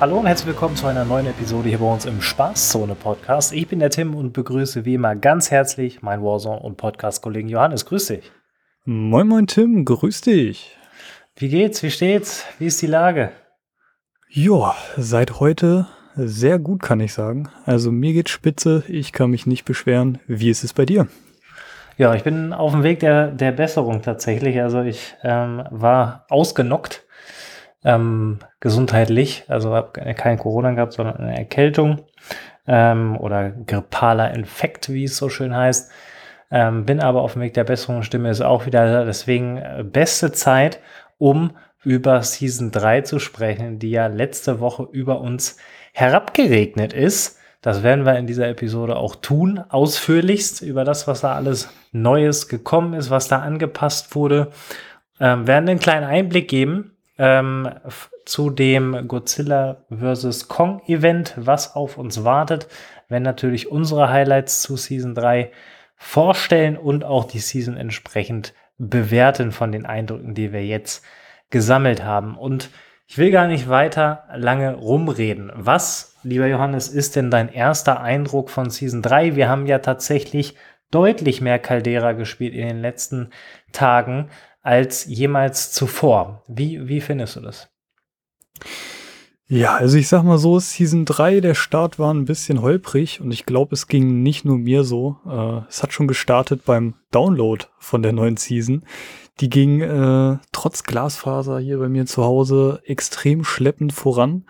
Hallo und herzlich willkommen zu einer neuen Episode hier bei uns im Spaßzone Podcast. Ich bin der Tim und begrüße wie immer ganz herzlich meinen Warzone und Podcast-Kollegen Johannes. Grüß dich. Moin, moin, Tim. Grüß dich. Wie geht's? Wie steht's? Wie ist die Lage? Ja, seit heute sehr gut, kann ich sagen. Also mir geht's spitze. Ich kann mich nicht beschweren. Wie ist es bei dir? Ja, ich bin auf dem Weg der, der Besserung tatsächlich. Also ich ähm, war ausgenockt ähm, gesundheitlich. Also habe kein Corona gehabt, sondern eine Erkältung ähm, oder grippaler Infekt, wie es so schön heißt. Ähm, bin aber auf dem Weg der Besserung. Stimme ist auch wieder. Deswegen äh, beste Zeit, um über Season 3 zu sprechen, die ja letzte Woche über uns herabgeregnet ist. Das werden wir in dieser Episode auch tun, ausführlichst über das, was da alles Neues gekommen ist, was da angepasst wurde. Ähm, werden einen kleinen Einblick geben ähm, zu dem Godzilla vs. Kong Event, was auf uns wartet, wenn natürlich unsere Highlights zu Season 3 vorstellen und auch die Season entsprechend bewerten von den Eindrücken, die wir jetzt gesammelt haben. Und ich will gar nicht weiter lange rumreden. Was, lieber Johannes, ist denn dein erster Eindruck von Season 3? Wir haben ja tatsächlich deutlich mehr Caldera gespielt in den letzten Tagen als jemals zuvor. Wie, wie findest du das? Ja, also ich sag mal so, Season 3, der Start war ein bisschen holprig und ich glaube, es ging nicht nur mir so. Äh, es hat schon gestartet beim Download von der neuen Season. Die ging äh, trotz Glasfaser hier bei mir zu Hause extrem schleppend voran.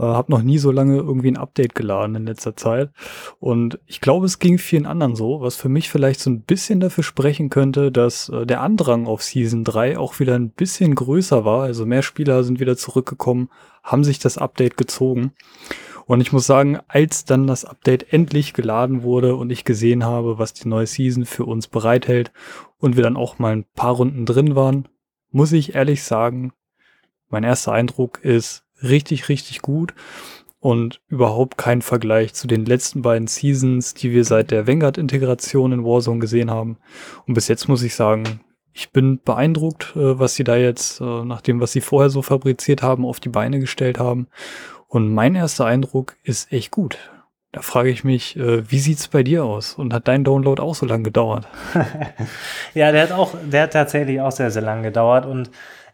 Äh, habe noch nie so lange irgendwie ein Update geladen in letzter Zeit. Und ich glaube, es ging vielen anderen so, was für mich vielleicht so ein bisschen dafür sprechen könnte, dass äh, der Andrang auf Season 3 auch wieder ein bisschen größer war. Also mehr Spieler sind wieder zurückgekommen, haben sich das Update gezogen. Und ich muss sagen, als dann das Update endlich geladen wurde und ich gesehen habe, was die neue Season für uns bereithält und wir dann auch mal ein paar Runden drin waren, muss ich ehrlich sagen, mein erster Eindruck ist, richtig, richtig gut und überhaupt kein Vergleich zu den letzten beiden Seasons, die wir seit der Vanguard-Integration in Warzone gesehen haben. Und bis jetzt muss ich sagen, ich bin beeindruckt, äh, was sie da jetzt, äh, nach dem, was sie vorher so fabriziert haben, auf die Beine gestellt haben. Und mein erster Eindruck ist echt gut. Da frage ich mich, äh, wie sieht's bei dir aus? Und hat dein Download auch so lange gedauert? ja, der hat auch, der hat tatsächlich auch sehr, sehr lange gedauert und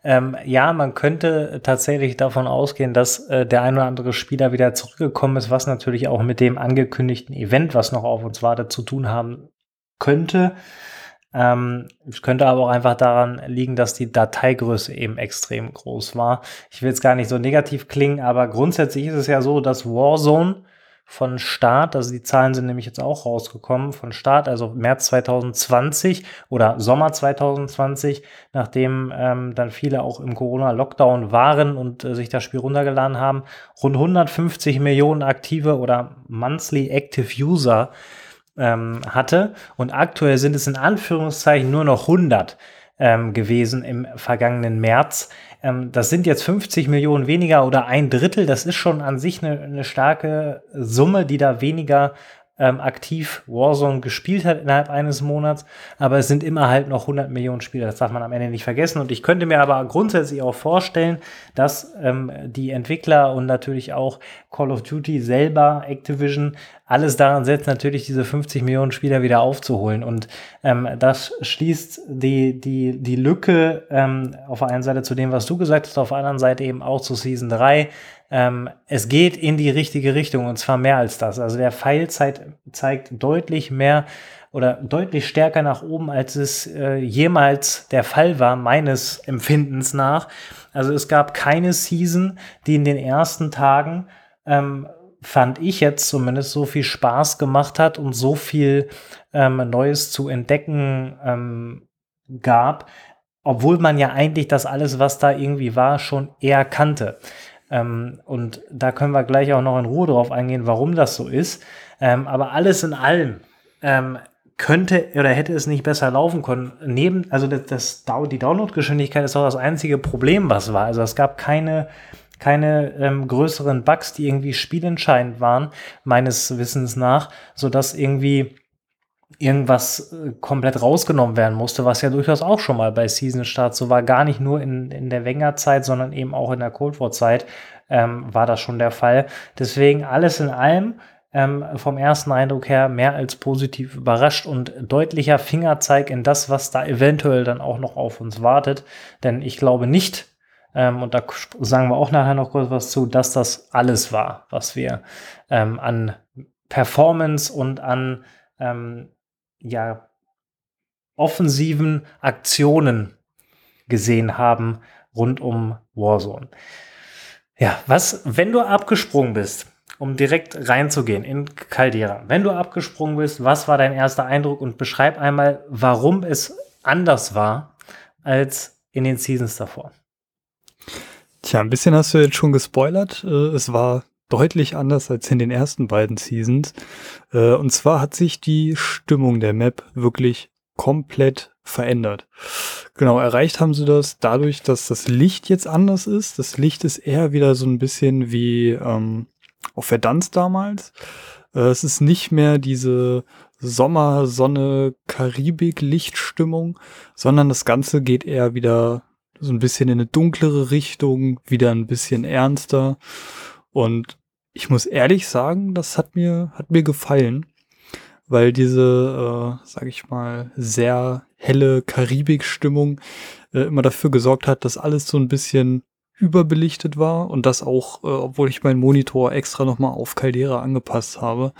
ähm, ja, man könnte tatsächlich davon ausgehen, dass äh, der ein oder andere Spieler wieder zurückgekommen ist, was natürlich auch mit dem angekündigten Event, was noch auf uns wartet, zu tun haben könnte. Ähm, es könnte aber auch einfach daran liegen, dass die Dateigröße eben extrem groß war. Ich will jetzt gar nicht so negativ klingen, aber grundsätzlich ist es ja so, dass Warzone von Start, also die Zahlen sind nämlich jetzt auch rausgekommen, von Start, also März 2020 oder Sommer 2020, nachdem ähm, dann viele auch im Corona-Lockdown waren und äh, sich das Spiel runtergeladen haben, rund 150 Millionen aktive oder monthly active User ähm, hatte. Und aktuell sind es in Anführungszeichen nur noch 100 ähm, gewesen im vergangenen März. Ähm, das sind jetzt 50 Millionen weniger oder ein Drittel. Das ist schon an sich eine, eine starke Summe, die da weniger ähm, aktiv Warzone gespielt hat innerhalb eines Monats, aber es sind immer halt noch 100 Millionen Spieler, das darf man am Ende nicht vergessen. Und ich könnte mir aber grundsätzlich auch vorstellen, dass ähm, die Entwickler und natürlich auch Call of Duty selber, Activision, alles daran setzt, natürlich diese 50 Millionen Spieler wieder aufzuholen. Und ähm, das schließt die, die, die Lücke ähm, auf der einen Seite zu dem, was du gesagt hast, auf der anderen Seite eben auch zu Season 3 ähm, es geht in die richtige Richtung und zwar mehr als das. Also der Pfeil zeigt, deutlich mehr oder deutlich stärker nach oben, als es äh, jemals der Fall war, meines Empfindens nach. Also es gab keine Season, die in den ersten Tagen ähm, fand ich jetzt zumindest so viel Spaß gemacht hat und so viel ähm, Neues zu entdecken ähm, gab, obwohl man ja eigentlich das alles, was da irgendwie war, schon eher kannte. Ähm, und da können wir gleich auch noch in Ruhe drauf eingehen, warum das so ist. Ähm, aber alles in allem ähm, könnte oder hätte es nicht besser laufen können. Neben, also das, das die Downloadgeschwindigkeit ist auch das einzige Problem, was war. Also es gab keine keine ähm, größeren Bugs, die irgendwie spielentscheidend waren, meines Wissens nach, so dass irgendwie irgendwas äh, komplett rausgenommen werden musste, was ja durchaus auch schon mal bei Season Start so war, gar nicht nur in, in der Wenger-Zeit, sondern eben auch in der Cold War-Zeit. ähm, war das schon der Fall. Deswegen alles in allem ähm, vom ersten Eindruck her mehr als positiv überrascht und deutlicher Fingerzeig in das, was da eventuell dann auch noch auf uns wartet. Denn ich glaube nicht, ähm, und da sagen wir auch nachher noch kurz was zu, dass das alles war, was wir ähm, an Performance und an ähm, ja, offensiven Aktionen gesehen haben rund um Warzone. Ja, was, wenn du abgesprungen bist, um direkt reinzugehen in Caldera, wenn du abgesprungen bist, was war dein erster Eindruck und beschreib einmal, warum es anders war als in den Seasons davor. Tja, ein bisschen hast du jetzt schon gespoilert. Äh, es war deutlich anders als in den ersten beiden Seasons. Äh, und zwar hat sich die Stimmung der Map wirklich komplett verändert. Genau, erreicht haben sie das dadurch, dass das Licht jetzt anders ist. Das Licht ist eher wieder so ein bisschen wie ähm, auf Verdansk damals. Äh, es ist nicht mehr diese Sommer, Sonne, Karibik, Lichtstimmung, sondern das Ganze geht eher wieder so ein bisschen in eine dunklere Richtung, wieder ein bisschen ernster. Und ich muss ehrlich sagen, das hat mir, hat mir gefallen, weil diese, äh, sag ich mal, sehr helle Karibik-Stimmung äh, immer dafür gesorgt hat, dass alles so ein bisschen überbelichtet war und das auch, äh, obwohl ich meinen Monitor extra nochmal auf Caldera angepasst habe.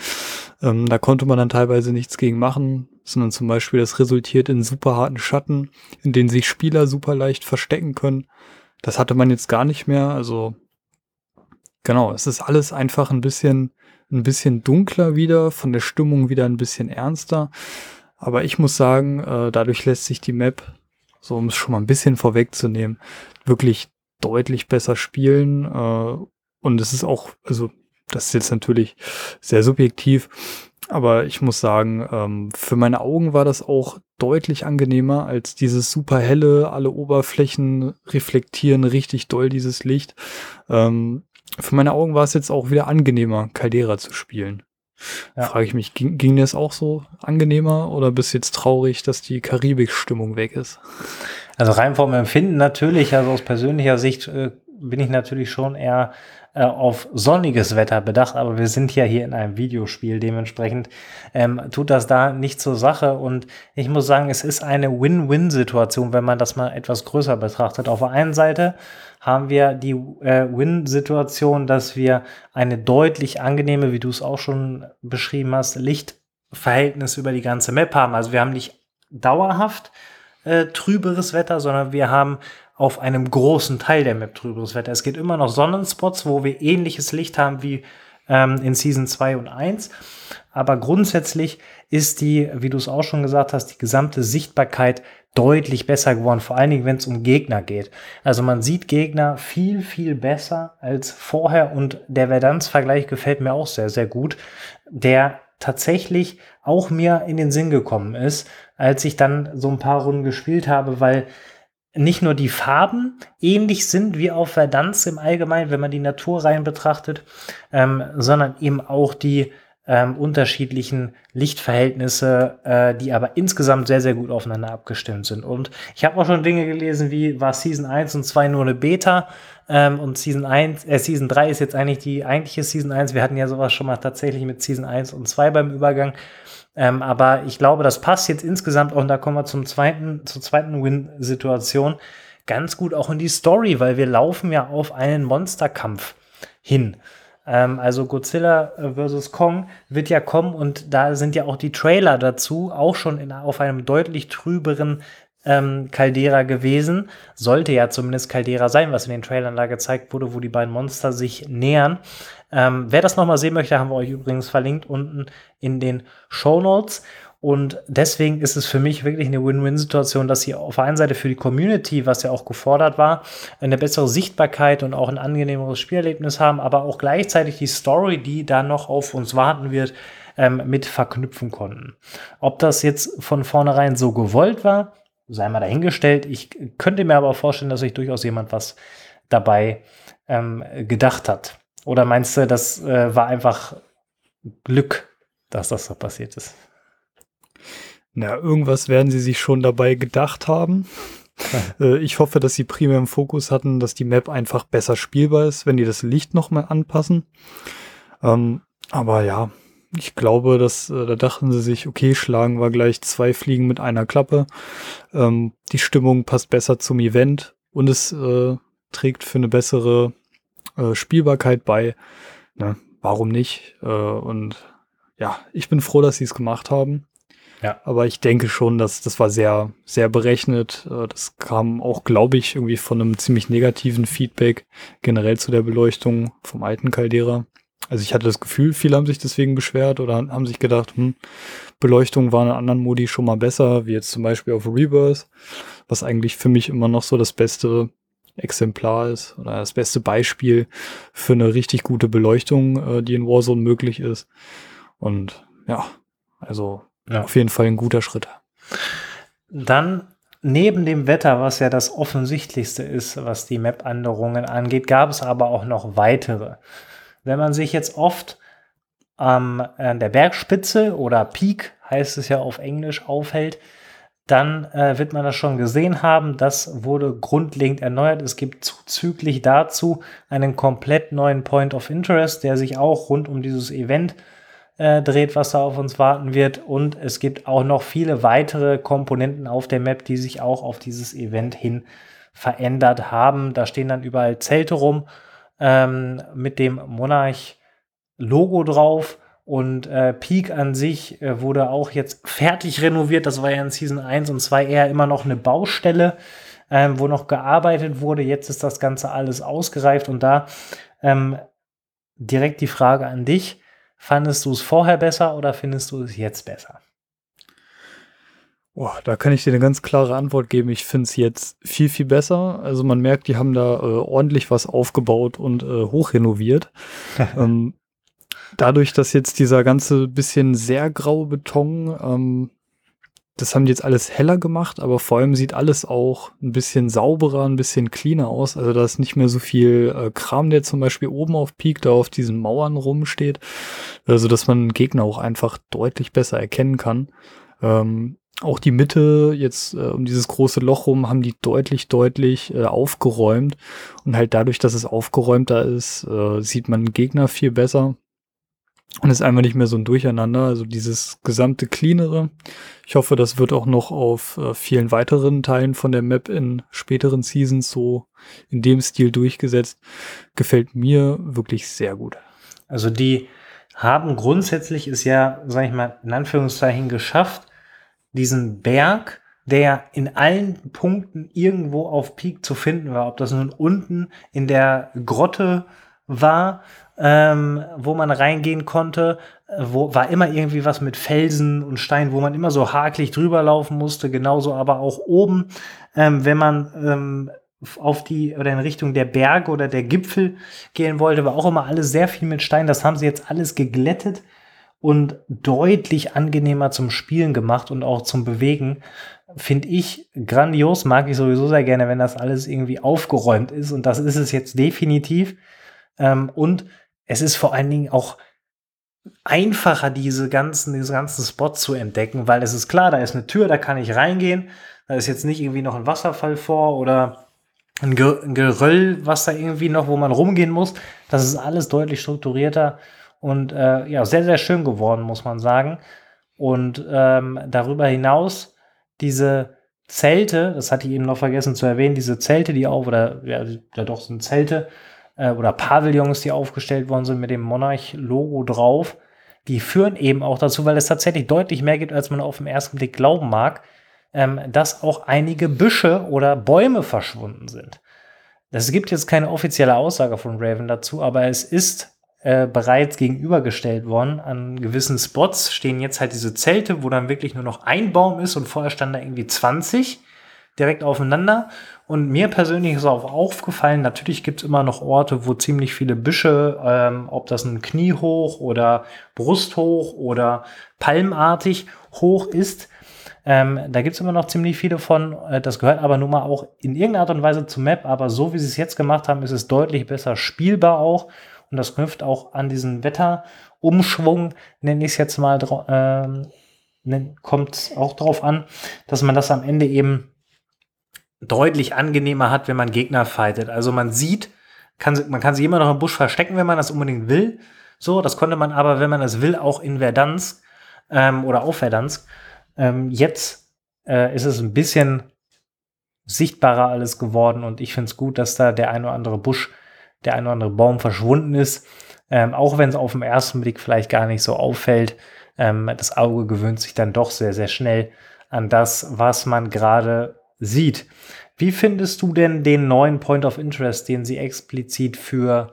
Ähm, da konnte man dann teilweise nichts gegen machen, sondern zum Beispiel das resultiert in super harten Schatten, in denen sich Spieler super leicht verstecken können. Das hatte man jetzt gar nicht mehr, also Genau, es ist alles einfach ein bisschen, ein bisschen dunkler wieder, von der Stimmung wieder ein bisschen ernster. Aber ich muss sagen, äh, dadurch lässt sich die Map, so um es schon mal ein bisschen vorwegzunehmen, wirklich deutlich besser spielen. Äh, und es ist auch, also das ist jetzt natürlich sehr subjektiv, aber ich muss sagen, ähm, für meine Augen war das auch deutlich angenehmer als dieses super helle, alle Oberflächen reflektieren richtig doll dieses Licht. Ähm, für meine Augen war es jetzt auch wieder angenehmer, Caldera zu spielen. Ja. Frage ich mich, ging, ging das auch so angenehmer oder bist du jetzt traurig, dass die Karibik-Stimmung weg ist? Also rein vom Empfinden natürlich, also aus persönlicher Sicht äh, bin ich natürlich schon eher äh, auf sonniges Wetter bedacht, aber wir sind ja hier in einem Videospiel, dementsprechend ähm, tut das da nicht zur Sache und ich muss sagen, es ist eine Win-Win-Situation, wenn man das mal etwas größer betrachtet. Auf der einen Seite haben wir die äh, Win-Situation, dass wir eine deutlich angenehme, wie du es auch schon beschrieben hast, Lichtverhältnis über die ganze Map haben. Also wir haben nicht dauerhaft äh, trüberes Wetter, sondern wir haben auf einem großen Teil der Map trüberes Wetter. Es gibt immer noch Sonnenspots, wo wir ähnliches Licht haben wie ähm, in Season 2 und 1. Aber grundsätzlich ist die, wie du es auch schon gesagt hast, die gesamte Sichtbarkeit deutlich besser geworden, vor allen Dingen, wenn es um Gegner geht. Also man sieht Gegner viel, viel besser als vorher und der Verdansk-Vergleich gefällt mir auch sehr, sehr gut, der tatsächlich auch mir in den Sinn gekommen ist, als ich dann so ein paar Runden gespielt habe, weil nicht nur die Farben ähnlich sind wie auf Verdansk im Allgemeinen, wenn man die Natur rein betrachtet, ähm, sondern eben auch die ähm, unterschiedlichen Lichtverhältnisse, äh, die aber insgesamt sehr, sehr gut aufeinander abgestimmt sind. Und ich habe auch schon Dinge gelesen, wie war Season 1 und 2 nur eine Beta ähm, und Season 1, äh, Season 3 ist jetzt eigentlich die eigentliche Season 1. Wir hatten ja sowas schon mal tatsächlich mit Season 1 und 2 beim Übergang. Ähm, aber ich glaube, das passt jetzt insgesamt und da kommen wir zum zweiten, zur zweiten Win-Situation ganz gut auch in die Story, weil wir laufen ja auf einen Monsterkampf hin. Ähm, also Godzilla äh, vs. Kong wird ja kommen und da sind ja auch die Trailer dazu auch schon in, auf einem deutlich trüberen ähm, Caldera gewesen. Sollte ja zumindest Caldera sein, was in den Trailern da gezeigt wurde, wo die beiden Monster sich nähern. Ähm, wer das nochmal sehen möchte, haben wir euch übrigens verlinkt unten in den Show Notes. Und deswegen ist es für mich wirklich eine Win-Win-Situation, dass sie auf der einen Seite für die Community, was ja auch gefordert war, eine bessere Sichtbarkeit und auch ein angenehmeres Spielerlebnis haben, aber auch gleichzeitig die Story, die da noch auf uns warten wird, ähm, mit verknüpfen konnten. Ob das jetzt von vornherein so gewollt war, sei mal dahingestellt. Ich könnte mir aber vorstellen, dass sich durchaus jemand was dabei ähm, gedacht hat. Oder meinst du, das äh, war einfach Glück, dass das so passiert ist? Na, irgendwas werden sie sich schon dabei gedacht haben. Äh, ich hoffe, dass sie primär im Fokus hatten, dass die Map einfach besser spielbar ist, wenn die das Licht nochmal anpassen. Ähm, aber ja, ich glaube, dass äh, da dachten sie sich, okay, schlagen wir gleich zwei Fliegen mit einer Klappe. Ähm, die Stimmung passt besser zum Event und es äh, trägt für eine bessere äh, Spielbarkeit bei. Ne? Warum nicht? Äh, und ja, ich bin froh, dass sie es gemacht haben. Ja. Aber ich denke schon, dass das war sehr, sehr berechnet. Äh, das kam auch, glaube ich, irgendwie von einem ziemlich negativen Feedback generell zu der Beleuchtung vom alten Caldera. Also ich hatte das Gefühl, viele haben sich deswegen beschwert oder haben sich gedacht, hm, Beleuchtung war in anderen Modi schon mal besser, wie jetzt zum Beispiel auf Rebirth, was eigentlich für mich immer noch so das beste Exemplar ist oder das beste Beispiel für eine richtig gute Beleuchtung, äh, die in Warzone möglich ist. Und ja, also ja. auf jeden Fall ein guter Schritt. Dann neben dem Wetter, was ja das offensichtlichste ist, was die Map-Änderungen angeht, gab es aber auch noch weitere. Wenn man sich jetzt oft ähm, an der Bergspitze oder Peak, heißt es ja auf Englisch, aufhält, dann äh, wird man das schon gesehen haben. Das wurde grundlegend erneuert. Es gibt zuzüglich dazu einen komplett neuen Point of Interest, der sich auch rund um dieses Event äh, dreht, was da auf uns warten wird. Und es gibt auch noch viele weitere Komponenten auf der Map, die sich auch auf dieses Event hin verändert haben. Da stehen dann überall Zelte rum ähm, mit dem Monarch-Logo drauf. Und äh, Peak an sich äh, wurde auch jetzt fertig renoviert. Das war ja in Season 1 und 2 eher immer noch eine Baustelle, ähm, wo noch gearbeitet wurde. Jetzt ist das Ganze alles ausgereift und da ähm, direkt die Frage an dich. Fandest du es vorher besser oder findest du es jetzt besser? Boah, da kann ich dir eine ganz klare Antwort geben. Ich finde es jetzt viel, viel besser. Also man merkt, die haben da äh, ordentlich was aufgebaut und äh, hochrenoviert. ähm, dadurch, dass jetzt dieser ganze bisschen sehr graue Beton, ähm, das haben die jetzt alles heller gemacht, aber vor allem sieht alles auch ein bisschen sauberer, ein bisschen cleaner aus. Also da ist nicht mehr so viel äh, Kram, der zum Beispiel oben auf Peak da auf diesen Mauern rumsteht. Also dass man Gegner auch einfach deutlich besser erkennen kann. Ähm, auch die Mitte, jetzt äh, um dieses große Loch rum, haben die deutlich, deutlich äh, aufgeräumt. Und halt dadurch, dass es aufgeräumter ist, äh, sieht man Gegner viel besser. Und ist einfach nicht mehr so ein Durcheinander, also dieses gesamte Cleanere. Ich hoffe, das wird auch noch auf äh, vielen weiteren Teilen von der Map in späteren Seasons so in dem Stil durchgesetzt. Gefällt mir wirklich sehr gut. Also die haben grundsätzlich ist ja, sag ich mal, in Anführungszeichen geschafft, diesen Berg, der in allen Punkten irgendwo auf Peak zu finden war, ob das nun unten in der Grotte war, ähm, wo man reingehen konnte, wo war immer irgendwie was mit Felsen und Stein, wo man immer so hakelig drüber laufen musste, genauso aber auch oben, ähm, wenn man ähm, auf die oder in Richtung der Berge oder der Gipfel gehen wollte, war auch immer alles sehr viel mit Stein. Das haben sie jetzt alles geglättet und deutlich angenehmer zum Spielen gemacht und auch zum Bewegen. Finde ich grandios, mag ich sowieso sehr gerne, wenn das alles irgendwie aufgeräumt ist und das ist es jetzt definitiv. Ähm, und es ist vor allen Dingen auch einfacher, diese ganzen, diese ganzen Spots zu entdecken, weil es ist klar, da ist eine Tür, da kann ich reingehen. Da ist jetzt nicht irgendwie noch ein Wasserfall vor oder ein, Geröll, was da irgendwie noch, wo man rumgehen muss. Das ist alles deutlich strukturierter und äh, ja, sehr, sehr schön geworden, muss man sagen. Und ähm, darüber hinaus diese Zelte, das hatte ich eben noch vergessen zu erwähnen, diese Zelte, die auf, oder ja, ja doch sind Zelte, äh, oder Pavillons, die aufgestellt worden sind mit dem Monarch-Logo drauf, die führen eben auch dazu, weil es tatsächlich deutlich mehr gibt, als man auf den ersten Blick glauben mag, ähm, dass auch einige Büsche oder Bäume verschwunden sind. Es gibt jetzt keine offizielle Aussage von Raven dazu, aber es ist äh, bereits gegenübergestellt worden. An gewissen Spots stehen jetzt halt diese Zelte, wo dann wirklich nur noch ein Baum ist und vorher stand da irgendwie 20 direkt aufeinander. Und mir persönlich ist auch aufgefallen, natürlich gibt es immer noch Orte, wo ziemlich viele Büsche, ähm, ob das ein Knie hoch oder Brust hoch oder palmartig hoch ist. Ähm, da gibt es immer noch ziemlich viele von. Äh, das gehört aber nun mal auch in irgendeiner Art und Weise zur Map. Aber so wie sie es jetzt gemacht haben, ist es deutlich besser spielbar auch. Und das knüpft auch an diesen Wetterumschwung, nenne ich es jetzt mal, ähm, kommt auch drauf an, dass man das am Ende eben deutlich angenehmer hat, wenn man Gegner fightet. Also man sieht, kann, man kann sich immer noch im Busch verstecken, wenn man das unbedingt will. So, das konnte man aber, wenn man es will, auch in Verdansk ähm, oder auf Verdansk. Ähm, jetzt äh, ist es ein bisschen sichtbarer alles geworden und ich finde es gut, dass da der ein oder andere Busch, der ein oder andere Baum verschwunden ist. Ähm, auch wenn es auf den ersten Blick vielleicht gar nicht so auffällt. Ähm, das Auge gewöhnt sich dann doch sehr, sehr schnell an das, was man gerade sieht. Wie findest du denn den neuen Point of Interest, den sie explizit für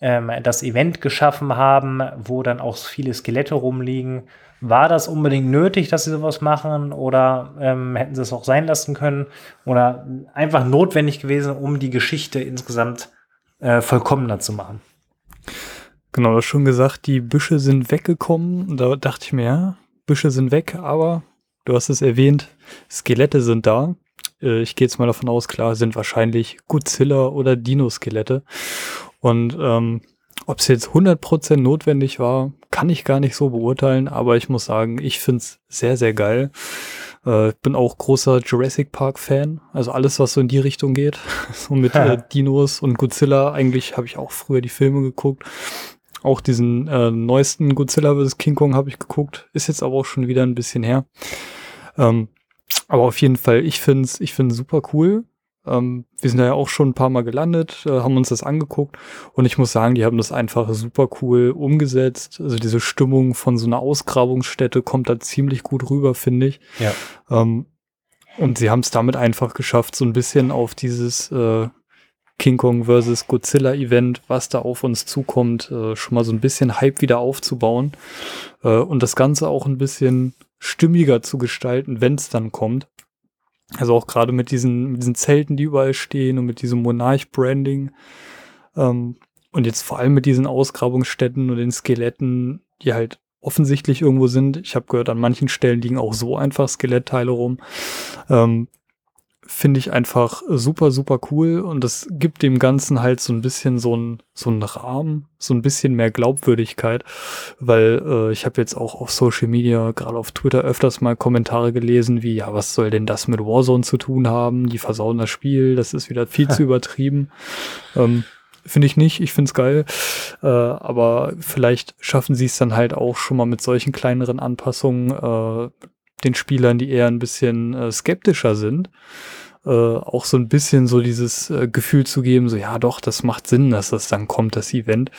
ähm, das Event geschaffen haben, wo dann auch viele Skelette rumliegen? War das unbedingt nötig, dass sie sowas machen oder ähm, hätten sie es auch sein lassen können oder einfach notwendig gewesen, um die Geschichte insgesamt äh, vollkommener zu machen? Genau, du hast schon gesagt, die Büsche sind weggekommen. Da dachte ich mir, ja, Büsche sind weg, aber du hast es erwähnt, Skelette sind da. Äh, ich gehe jetzt mal davon aus, klar, sind wahrscheinlich Godzilla oder Dino-Skelette. Und ähm, ob es jetzt 100% notwendig war, kann ich gar nicht so beurteilen, aber ich muss sagen, ich finde es sehr, sehr geil. Äh, bin auch großer Jurassic Park Fan, also alles, was so in die Richtung geht. so mit äh, Dinos und Godzilla. Eigentlich habe ich auch früher die Filme geguckt. Auch diesen äh, neuesten Godzilla vs. King Kong habe ich geguckt. Ist jetzt aber auch schon wieder ein bisschen her. Ähm, aber auf jeden Fall, ich finde es ich find's super cool. Ähm, wir sind da ja auch schon ein paar Mal gelandet, äh, haben uns das angeguckt und ich muss sagen, die haben das einfach super cool umgesetzt. Also diese Stimmung von so einer Ausgrabungsstätte kommt da ziemlich gut rüber, finde ich. Ja. Ähm, und sie haben es damit einfach geschafft, so ein bisschen auf dieses äh, King Kong vs. Godzilla Event, was da auf uns zukommt, äh, schon mal so ein bisschen Hype wieder aufzubauen äh, und das Ganze auch ein bisschen stimmiger zu gestalten, wenn es dann kommt. Also auch gerade mit diesen, mit diesen Zelten, die überall stehen und mit diesem Monarch-Branding. Ähm, und jetzt vor allem mit diesen Ausgrabungsstätten und den Skeletten, die halt offensichtlich irgendwo sind. Ich habe gehört, an manchen Stellen liegen auch so einfach Skelettteile rum. Ähm, finde ich einfach super, super cool und das gibt dem Ganzen halt so ein bisschen so ein so ein Rahmen, so ein bisschen mehr Glaubwürdigkeit, weil äh, ich habe jetzt auch auf Social Media, gerade auf Twitter öfters mal Kommentare gelesen, wie, ja, was soll denn das mit Warzone zu tun haben? Die versauen das Spiel, das ist wieder viel zu übertrieben. Ähm, Finde ich nicht, ich finde es geil. Äh, aber vielleicht schaffen sie es dann halt auch schon mal mit solchen kleineren Anpassungen, äh, den Spielern, die eher ein bisschen äh, skeptischer sind, äh, auch so ein bisschen so dieses äh, Gefühl zu geben, so ja doch, das macht Sinn, dass das dann kommt, das Event.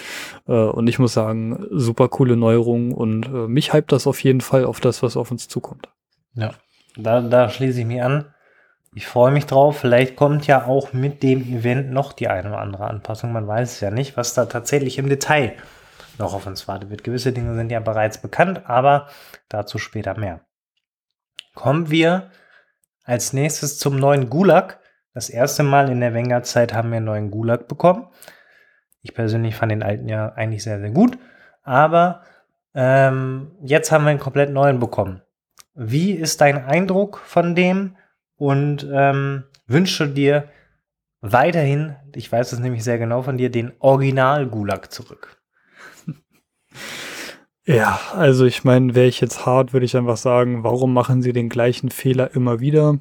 Äh, und ich muss sagen, super coole Neuerung und äh, mich hypt das auf jeden Fall auf das, was auf uns zukommt. Ja, da, da schließe ich mich an. Ich freue mich drauf. Vielleicht kommt ja auch mit dem Event noch die eine oder andere Anpassung. Man weiß es ja nicht, was da tatsächlich im Detail noch auf uns wartet wird. Gewisse Dinge sind ja bereits bekannt, aber dazu später mehr. Kommen wir als nächstes zum neuen Gulag. Das erste Mal in der Wenger-Zeit haben wir einen neuen Gulag bekommen. Ich persönlich fand den alten ja eigentlich sehr, sehr gut. Aber ähm, jetzt haben wir einen komplett neuen bekommen. Wie ist dein Eindruck von dem? Und ähm, wünsche dir weiterhin, ich weiß es nämlich sehr genau von dir, den Original-Gulag zurück. Ja, also ich meine, wäre ich jetzt hart, würde ich einfach sagen, warum machen sie den gleichen Fehler immer wieder?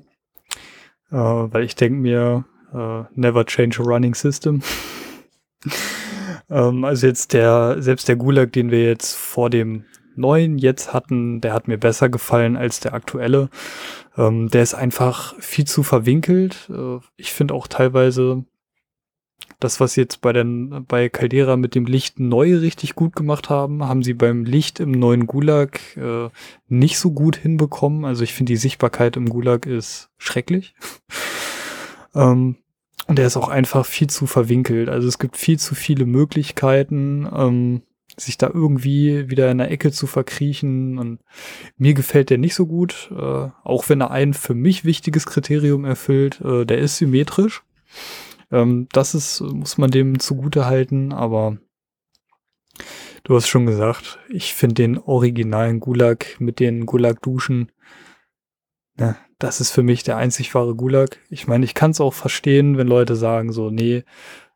Äh, weil ich denke mir, äh, never change a running system. ähm, also jetzt der, selbst der Gulag, den wir jetzt vor dem neuen jetzt hatten, der hat mir besser gefallen als der aktuelle. Ähm, der ist einfach viel zu verwinkelt. Äh, ich finde auch teilweise das, was sie jetzt bei, den, bei Caldera mit dem Licht neu richtig gut gemacht haben, haben sie beim Licht im neuen Gulag äh, nicht so gut hinbekommen. Also ich finde, die Sichtbarkeit im Gulag ist schrecklich. ähm, und der ist auch einfach viel zu verwinkelt. Also es gibt viel zu viele Möglichkeiten, ähm, sich da irgendwie wieder in der Ecke zu verkriechen. Und mir gefällt der nicht so gut, äh, auch wenn er ein für mich wichtiges Kriterium erfüllt. Äh, der ist symmetrisch. Ähm, das ist, muss man dem zugute halten, aber du hast schon gesagt, ich finde den originalen Gulag mit den Gulag-Duschen, ne, das ist für mich der einzig wahre Gulag. Ich meine, ich kann es auch verstehen, wenn Leute sagen so, nee,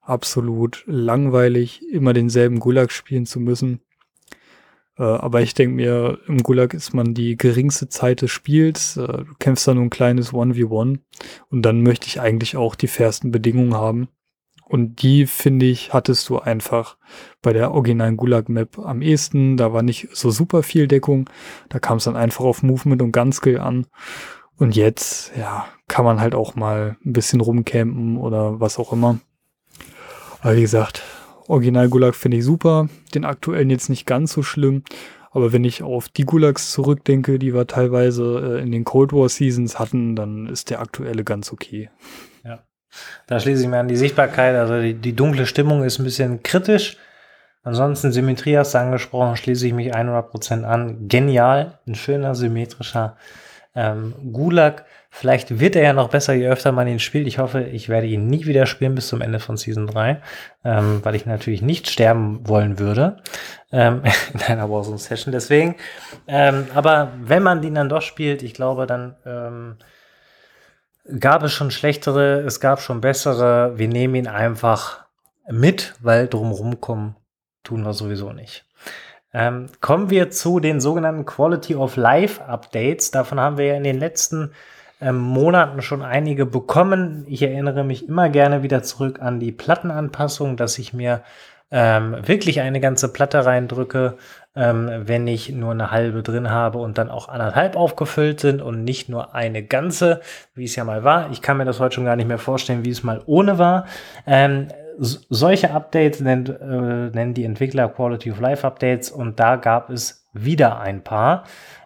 absolut langweilig, immer denselben Gulag spielen zu müssen. Äh, aber ich denke mir, im Gulag ist man die geringste Zeit des Spiels. Äh, du kämpfst da nur ein kleines 1v1 und dann möchte ich eigentlich auch die fairsten Bedingungen haben. Und die, finde ich, hattest du einfach bei der originalen Gulag-Map am ehesten. Da war nicht so super viel Deckung. Da kam es dann einfach auf Movement und Gunskill an. Und jetzt, ja, kann man halt auch mal ein bisschen rumcampen oder was auch immer. Aber wie gesagt, Original Gulag finde ich super. Den aktuellen jetzt nicht ganz so schlimm. Aber wenn ich auf die Gulags zurückdenke, die wir teilweise äh, in den Cold War Seasons hatten, dann ist der aktuelle ganz okay. Ja. Da schließe ich mir an die Sichtbarkeit. Also die, die dunkle Stimmung ist ein bisschen kritisch. Ansonsten Symmetrie hast du angesprochen, schließe ich mich 100% an. Genial, ein schöner, symmetrischer ähm, Gulag. Vielleicht wird er ja noch besser, je öfter man ihn spielt. Ich hoffe, ich werde ihn nie wieder spielen bis zum Ende von Season 3, ähm, weil ich natürlich nicht sterben wollen würde ähm, in einer Warzone-Session. Deswegen, ähm, aber wenn man den dann doch spielt, ich glaube, dann ähm, gab es schon schlechtere, es gab schon bessere. Wir nehmen ihn einfach mit, weil drumherum kommen tun wir sowieso nicht. Ähm, kommen wir zu den sogenannten Quality of Life Updates. Davon haben wir ja in den letzten ähm, Monaten schon einige bekommen. Ich erinnere mich immer gerne wieder zurück an die Plattenanpassung, dass ich mir ähm, wirklich eine ganze Platte reindrücke, ähm, wenn ich nur eine halbe drin habe und dann auch anderthalb aufgefüllt sind und nicht nur eine ganze, wie es ja mal war. Ich kann mir das heute schon gar nicht mehr vorstellen, wie es mal ohne war. Ähm, solche Updates nennt, äh, nennen die Entwickler Quality of Life Updates und da gab es wieder ein paar.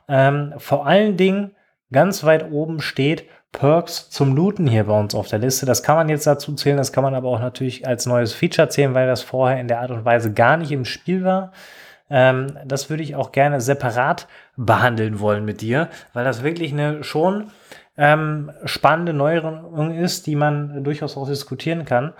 Ähm, vor allen Dingen ganz weit oben steht Perks zum Looten hier bei uns auf der Liste. Das kann man jetzt dazu zählen, das kann man aber auch natürlich als neues Feature zählen, weil das vorher in der Art und Weise gar nicht im Spiel war. Ähm, das würde ich auch gerne separat behandeln wollen mit dir, weil das wirklich eine schon ähm, spannende Neuerung ist, die man durchaus auch diskutieren kann.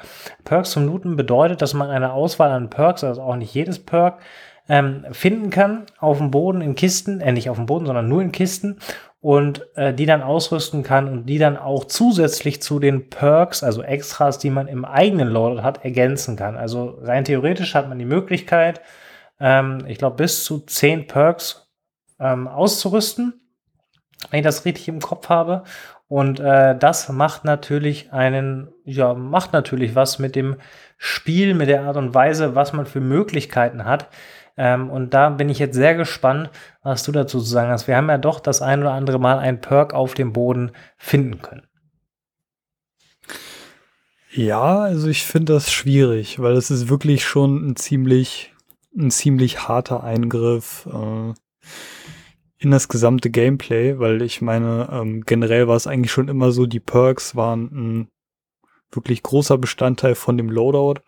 Perks zum Looten bedeutet, dass man eine Auswahl an Perks, also auch nicht jedes Perk, ähm, finden kann auf dem Boden in Kisten, äh, nicht auf dem Boden, sondern nur in Kisten und äh, die dann ausrüsten kann und die dann auch zusätzlich zu den Perks, also Extras, die man im eigenen Loadout hat, ergänzen kann. Also rein theoretisch hat man die Möglichkeit, ähm, ich glaube, bis zu 10 Perks ähm, auszurüsten, wenn ich das richtig im Kopf habe. Und äh, das macht natürlich einen, ja, macht natürlich was mit dem Spiel, mit der Art und Weise, was man für Möglichkeiten hat. Ähm, und da bin ich jetzt sehr gespannt, was du dazu zu sagen hast. Wir haben ja doch das ein oder andere Mal ein Perk auf dem Boden finden können. Ja, also ich finde das schwierig, weil es ist wirklich schon ein ziemlich, ein ziemlich harter Eingriff äh, in das gesamte Gameplay, weil ich meine, ähm, generell war es eigentlich schon immer so, die Perks waren ein wirklich großer Bestandteil von dem Loadout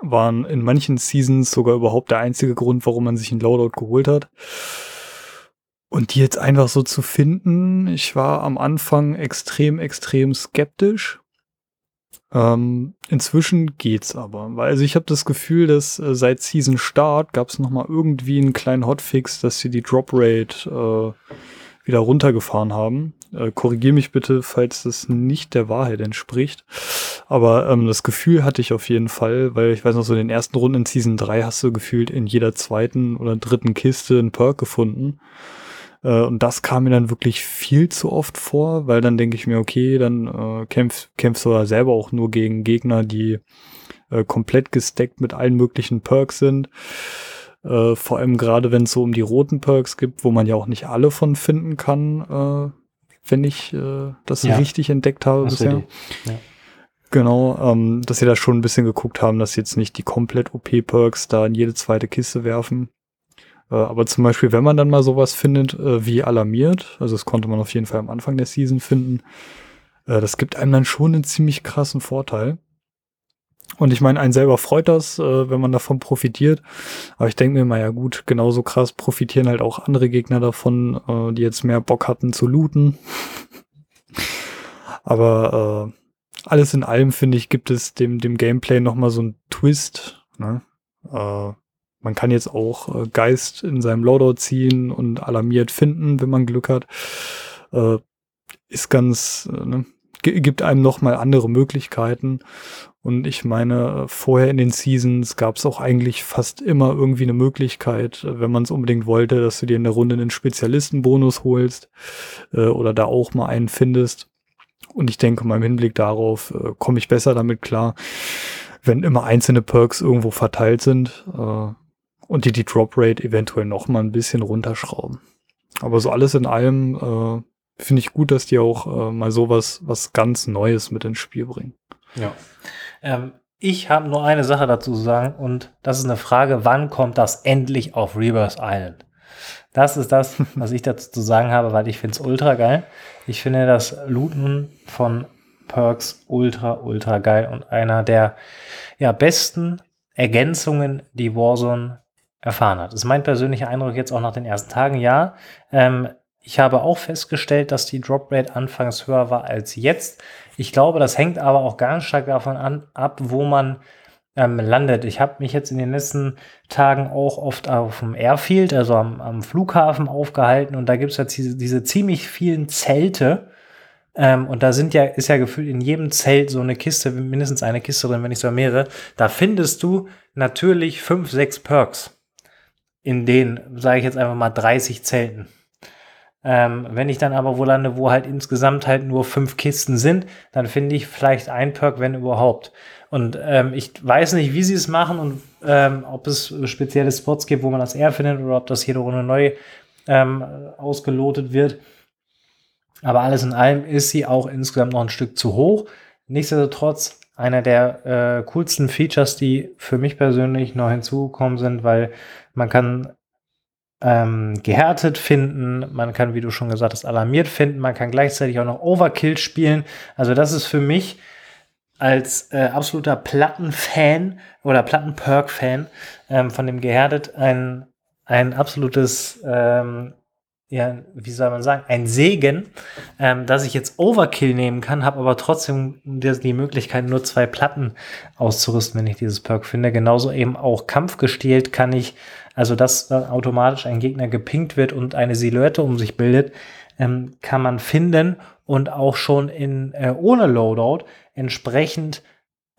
waren in manchen Seasons sogar überhaupt der einzige Grund, warum man sich ein Loadout geholt hat. Und die jetzt einfach so zu finden, ich war am Anfang extrem, extrem skeptisch. Ähm, inzwischen geht's aber, weil also ich habe das Gefühl, dass äh, seit Season Start gab es noch mal irgendwie einen kleinen Hotfix, dass sie die Drop Rate äh, wieder runtergefahren haben. Äh, Korrigiere mich bitte, falls das nicht der Wahrheit entspricht. Aber ähm, das Gefühl hatte ich auf jeden Fall, weil ich weiß noch, so in den ersten Runden in Season 3 hast du gefühlt in jeder zweiten oder dritten Kiste einen Perk gefunden. Äh, und das kam mir dann wirklich viel zu oft vor, weil dann denke ich mir, okay, dann äh, kämpf, kämpfst du ja selber auch nur gegen Gegner, die äh, komplett gesteckt mit allen möglichen Perks sind. Äh, vor allem gerade, wenn es so um die roten Perks gibt, wo man ja auch nicht alle von finden kann, äh, wenn ich äh, das ja. richtig entdeckt habe das bisher. Ja. Genau, ähm, dass sie da schon ein bisschen geguckt haben, dass sie jetzt nicht die komplett OP-Perks da in jede zweite Kiste werfen. Äh, aber zum Beispiel, wenn man dann mal sowas findet, äh, wie alarmiert, also das konnte man auf jeden Fall am Anfang der Season finden, äh, das gibt einem dann schon einen ziemlich krassen Vorteil. Und ich meine, einen selber freut das, äh, wenn man davon profitiert. Aber ich denke mir mal, ja gut, genauso krass profitieren halt auch andere Gegner davon, äh, die jetzt mehr Bock hatten zu looten. Aber äh, alles in allem, finde ich, gibt es dem, dem Gameplay nochmal so einen Twist. Ne? Äh, man kann jetzt auch äh, Geist in seinem Loadout ziehen und alarmiert finden, wenn man Glück hat. Äh, ist ganz, ne? gibt einem nochmal andere Möglichkeiten. Und ich meine, vorher in den Seasons gab es auch eigentlich fast immer irgendwie eine Möglichkeit, wenn man es unbedingt wollte, dass du dir in der Runde einen Spezialistenbonus holst äh, oder da auch mal einen findest. Und ich denke mal im Hinblick darauf äh, komme ich besser damit klar, wenn immer einzelne Perks irgendwo verteilt sind äh, und die die Drop Rate eventuell noch mal ein bisschen runterschrauben. Aber so alles in allem äh, finde ich gut, dass die auch äh, mal sowas was ganz Neues mit ins Spiel bringen. Ja. Ähm, ich habe nur eine Sache dazu zu sagen und das ist eine Frage, wann kommt das endlich auf Rebirth Island? Das ist das, was ich dazu zu sagen habe, weil ich finde es ultra geil. Ich finde das Looten von Perks ultra, ultra geil und einer der ja, besten Ergänzungen, die Warzone erfahren hat. Das ist mein persönlicher Eindruck jetzt auch nach den ersten Tagen. Ja, ähm, ich habe auch festgestellt, dass die Drop Rate anfangs höher war als jetzt. Ich glaube, das hängt aber auch ganz stark davon an, ab, wo man ähm, landet. Ich habe mich jetzt in den letzten Tagen auch oft auf dem Airfield, also am, am Flughafen aufgehalten und da gibt es jetzt diese, diese, ziemlich vielen Zelte. Ähm, und da sind ja, ist ja gefühlt in jedem Zelt so eine Kiste, mindestens eine Kiste drin, wenn nicht so mehrere. Da findest du natürlich fünf, sechs Perks. In den, sage ich jetzt einfach mal, 30 Zelten. Ähm, wenn ich dann aber wo lande, wo halt insgesamt halt nur fünf Kisten sind, dann finde ich vielleicht ein Perk, wenn überhaupt. Und ähm, ich weiß nicht, wie sie es machen und ähm, ob es spezielle Spots gibt, wo man das eher findet oder ob das jede Runde neu ähm, ausgelotet wird. Aber alles in allem ist sie auch insgesamt noch ein Stück zu hoch. Nichtsdestotrotz einer der äh, coolsten Features, die für mich persönlich noch hinzugekommen sind, weil man kann ähm, gehärtet finden, man kann, wie du schon gesagt hast, alarmiert finden, man kann gleichzeitig auch noch Overkill spielen. Also das ist für mich als äh, absoluter Plattenfan oder Plattenperk-Fan ähm, von dem Gehärtet ein, ein absolutes, ähm, ja, wie soll man sagen, ein Segen, ähm, dass ich jetzt Overkill nehmen kann, habe aber trotzdem die Möglichkeit, nur zwei Platten auszurüsten, wenn ich dieses Perk finde. Genauso eben auch kampfgestählt kann ich, also dass automatisch ein Gegner gepinkt wird und eine Silhouette um sich bildet, ähm, kann man finden und auch schon in äh, ohne Loadout entsprechend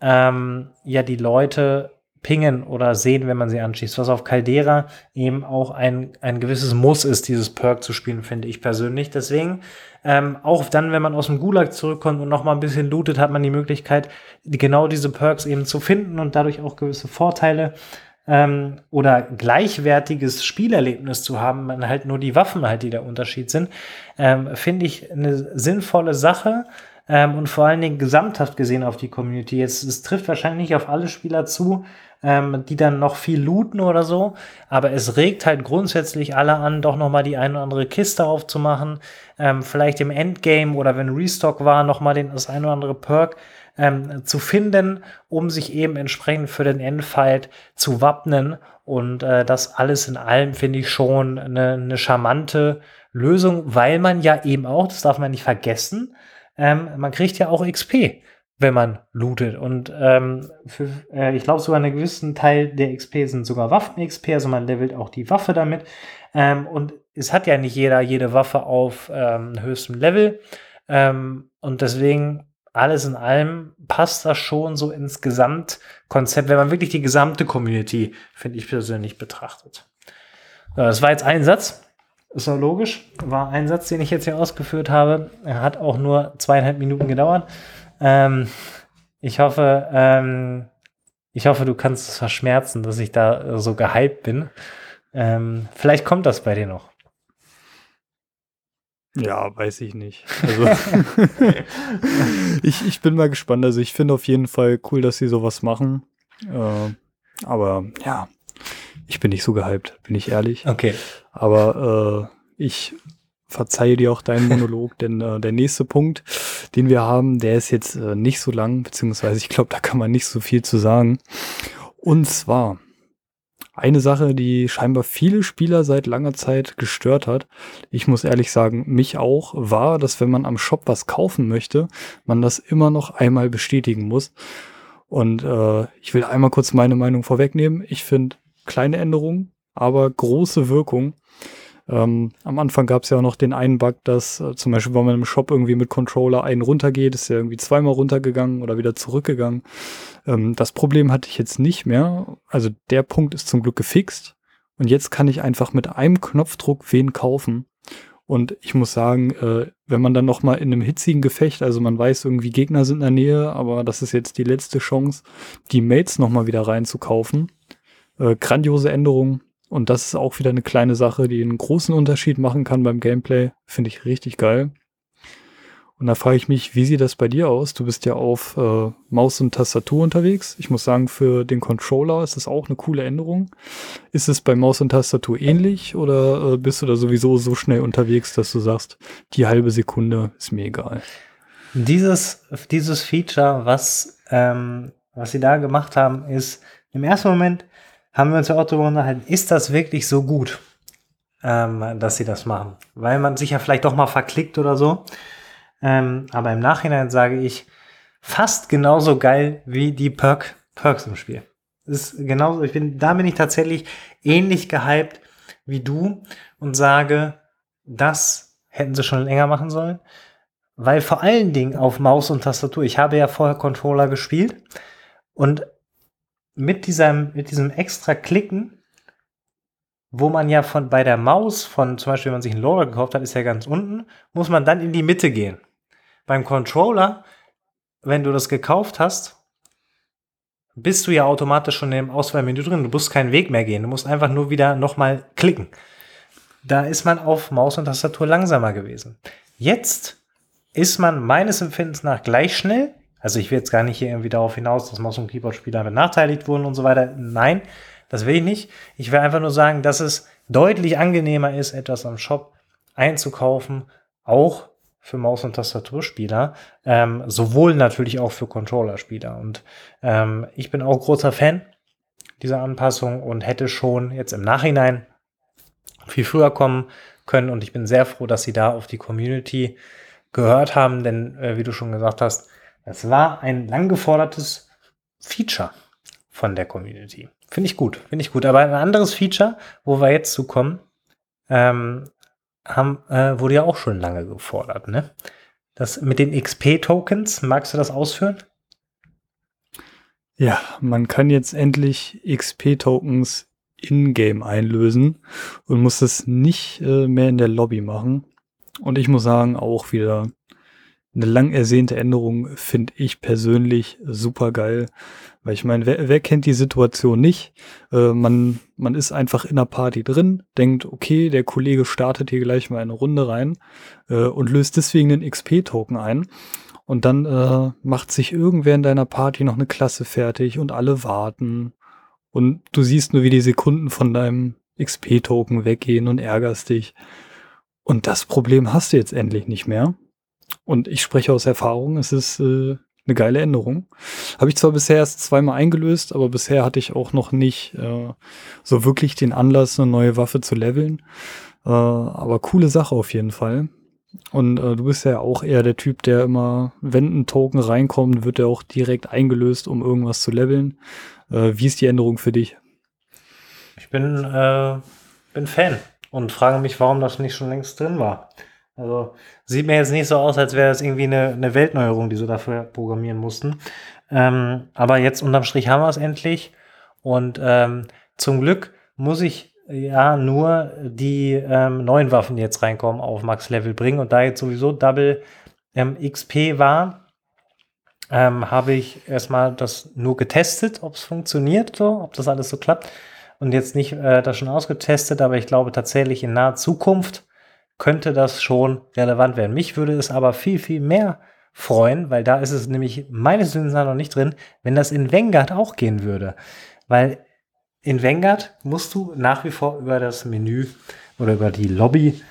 ähm, ja die Leute pingen oder sehen, wenn man sie anschießt. Was auf Caldera eben auch ein, ein gewisses Muss ist, dieses Perk zu spielen, finde ich persönlich. Deswegen, ähm, auch dann, wenn man aus dem Gulag zurückkommt und noch mal ein bisschen lootet, hat man die Möglichkeit, genau diese Perks eben zu finden und dadurch auch gewisse Vorteile ähm, oder gleichwertiges Spielerlebnis zu haben, man halt nur die Waffen halt, die der Unterschied sind, ähm, finde ich eine sinnvolle Sache ähm, und vor allen Dingen gesamthaft gesehen auf die Community. Jetzt, es trifft wahrscheinlich nicht auf alle Spieler zu, ähm, die dann noch viel looten oder so, aber es regt halt grundsätzlich alle an, doch nochmal die eine oder andere Kiste aufzumachen, ähm, vielleicht im Endgame oder wenn Restock war, nochmal das eine oder andere Perk ähm, zu finden, um sich eben entsprechend für den Endfight zu wappnen. Und äh, das alles in allem finde ich schon eine, eine charmante Lösung, weil man ja eben auch, das darf man nicht vergessen, ähm, man kriegt ja auch XP, wenn man lootet. Und ähm, für, äh, ich glaube, sogar einen gewissen Teil der XP sind sogar Waffen-XP, also man levelt auch die Waffe damit. Ähm, und es hat ja nicht jeder jede Waffe auf ähm, höchstem Level. Ähm, und deswegen alles in allem passt das schon so ins Gesamtkonzept, wenn man wirklich die gesamte Community, finde ich persönlich, betrachtet. Das war jetzt ein Satz. Ist doch logisch. War ein Satz, den ich jetzt hier ausgeführt habe. Er hat auch nur zweieinhalb Minuten gedauert. Ähm, ich hoffe, ähm, ich hoffe, du kannst es verschmerzen, dass ich da so gehypt bin. Ähm, vielleicht kommt das bei dir noch. Ja, weiß ich nicht. Also ich, ich bin mal gespannt. Also ich finde auf jeden Fall cool, dass sie sowas machen. Äh, aber ja, ich bin nicht so gehypt, bin ich ehrlich. Okay. Aber äh, ich verzeihe dir auch deinen Monolog, denn äh, der nächste Punkt, den wir haben, der ist jetzt äh, nicht so lang, beziehungsweise ich glaube, da kann man nicht so viel zu sagen. Und zwar eine Sache, die scheinbar viele Spieler seit langer Zeit gestört hat, ich muss ehrlich sagen, mich auch, war, dass wenn man am Shop was kaufen möchte, man das immer noch einmal bestätigen muss. Und äh, ich will einmal kurz meine Meinung vorwegnehmen. Ich finde kleine Änderungen, aber große Wirkung. Ähm, am Anfang gab es ja auch noch den einen Bug, dass äh, zum Beispiel, wenn man im Shop irgendwie mit Controller einen runtergeht, ist er irgendwie zweimal runtergegangen oder wieder zurückgegangen. Ähm, das Problem hatte ich jetzt nicht mehr. Also der Punkt ist zum Glück gefixt. Und jetzt kann ich einfach mit einem Knopfdruck wen kaufen. Und ich muss sagen, äh, wenn man dann noch mal in einem hitzigen Gefecht, also man weiß irgendwie Gegner sind in der Nähe, aber das ist jetzt die letzte Chance, die Mates noch mal wieder reinzukaufen. Äh, grandiose Änderung. Und das ist auch wieder eine kleine Sache, die einen großen Unterschied machen kann beim Gameplay. Finde ich richtig geil. Und da frage ich mich, wie sieht das bei dir aus? Du bist ja auf äh, Maus und Tastatur unterwegs. Ich muss sagen, für den Controller ist das auch eine coole Änderung. Ist es bei Maus und Tastatur ähnlich oder äh, bist du da sowieso so schnell unterwegs, dass du sagst, die halbe Sekunde ist mir egal? Dieses, dieses Feature, was, ähm, was sie da gemacht haben, ist im ersten Moment haben wir uns ja auch darüber unterhalten, ist das wirklich so gut, ähm, dass sie das machen? Weil man sich ja vielleicht doch mal verklickt oder so. Ähm, aber im Nachhinein sage ich, fast genauso geil wie die Perk, Perks im Spiel. ist genauso, ich bin, da bin ich tatsächlich ähnlich gehypt wie du und sage, das hätten sie schon länger machen sollen. Weil vor allen Dingen auf Maus und Tastatur, ich habe ja vorher Controller gespielt und mit diesem, mit diesem extra Klicken, wo man ja von bei der Maus von, zum Beispiel, wenn man sich einen Loader gekauft hat, ist ja ganz unten, muss man dann in die Mitte gehen. Beim Controller, wenn du das gekauft hast, bist du ja automatisch schon im Auswahlmenü drin. Du musst keinen Weg mehr gehen. Du musst einfach nur wieder nochmal klicken. Da ist man auf Maus und Tastatur langsamer gewesen. Jetzt ist man meines Empfindens nach gleich schnell, also ich will jetzt gar nicht hier irgendwie darauf hinaus, dass Maus- und Keyboard-Spieler benachteiligt wurden und so weiter. Nein, das will ich nicht. Ich will einfach nur sagen, dass es deutlich angenehmer ist, etwas am Shop einzukaufen, auch für Maus- und Tastaturspieler, ähm, sowohl natürlich auch für Controllerspieler. Und ähm, ich bin auch großer Fan dieser Anpassung und hätte schon jetzt im Nachhinein viel früher kommen können. Und ich bin sehr froh, dass sie da auf die Community gehört haben, denn äh, wie du schon gesagt hast, es war ein lang gefordertes Feature von der Community. Finde ich gut, finde ich gut. Aber ein anderes Feature, wo wir jetzt zu kommen, ähm, haben, äh, wurde ja auch schon lange gefordert. Ne? Das mit den XP-Tokens, magst du das ausführen? Ja, man kann jetzt endlich XP-Tokens in-game einlösen und muss das nicht äh, mehr in der Lobby machen. Und ich muss sagen, auch wieder eine lang ersehnte Änderung finde ich persönlich super geil. Weil ich meine, wer, wer kennt die Situation nicht? Äh, man, man ist einfach in einer Party drin, denkt, okay, der Kollege startet hier gleich mal eine Runde rein äh, und löst deswegen einen XP-Token ein. Und dann äh, macht sich irgendwer in deiner Party noch eine Klasse fertig und alle warten. Und du siehst nur, wie die Sekunden von deinem XP-Token weggehen und ärgerst dich. Und das Problem hast du jetzt endlich nicht mehr. Und ich spreche aus Erfahrung, es ist äh, eine geile Änderung. Habe ich zwar bisher erst zweimal eingelöst, aber bisher hatte ich auch noch nicht äh, so wirklich den Anlass, eine neue Waffe zu leveln. Äh, aber coole Sache auf jeden Fall. Und äh, du bist ja auch eher der Typ, der immer, wenn ein Token reinkommt, wird er auch direkt eingelöst, um irgendwas zu leveln. Äh, wie ist die Änderung für dich? Ich bin, äh, bin Fan und frage mich, warum das nicht schon längst drin war. Also sieht mir jetzt nicht so aus, als wäre das irgendwie eine, eine Weltneuerung, die sie dafür programmieren mussten. Ähm, aber jetzt unterm Strich haben wir es endlich. Und ähm, zum Glück muss ich ja nur die ähm, neuen Waffen, die jetzt reinkommen, auf Max-Level bringen. Und da jetzt sowieso Double ähm, XP war, ähm, habe ich erstmal das nur getestet, ob es funktioniert, so, ob das alles so klappt. Und jetzt nicht äh, das schon ausgetestet, aber ich glaube tatsächlich in naher Zukunft könnte das schon relevant werden. Mich würde es aber viel, viel mehr freuen, weil da ist es nämlich meines Wissens noch nicht drin, wenn das in Vanguard auch gehen würde. Weil in Vanguard musst du nach wie vor über das Menü oder über die Lobby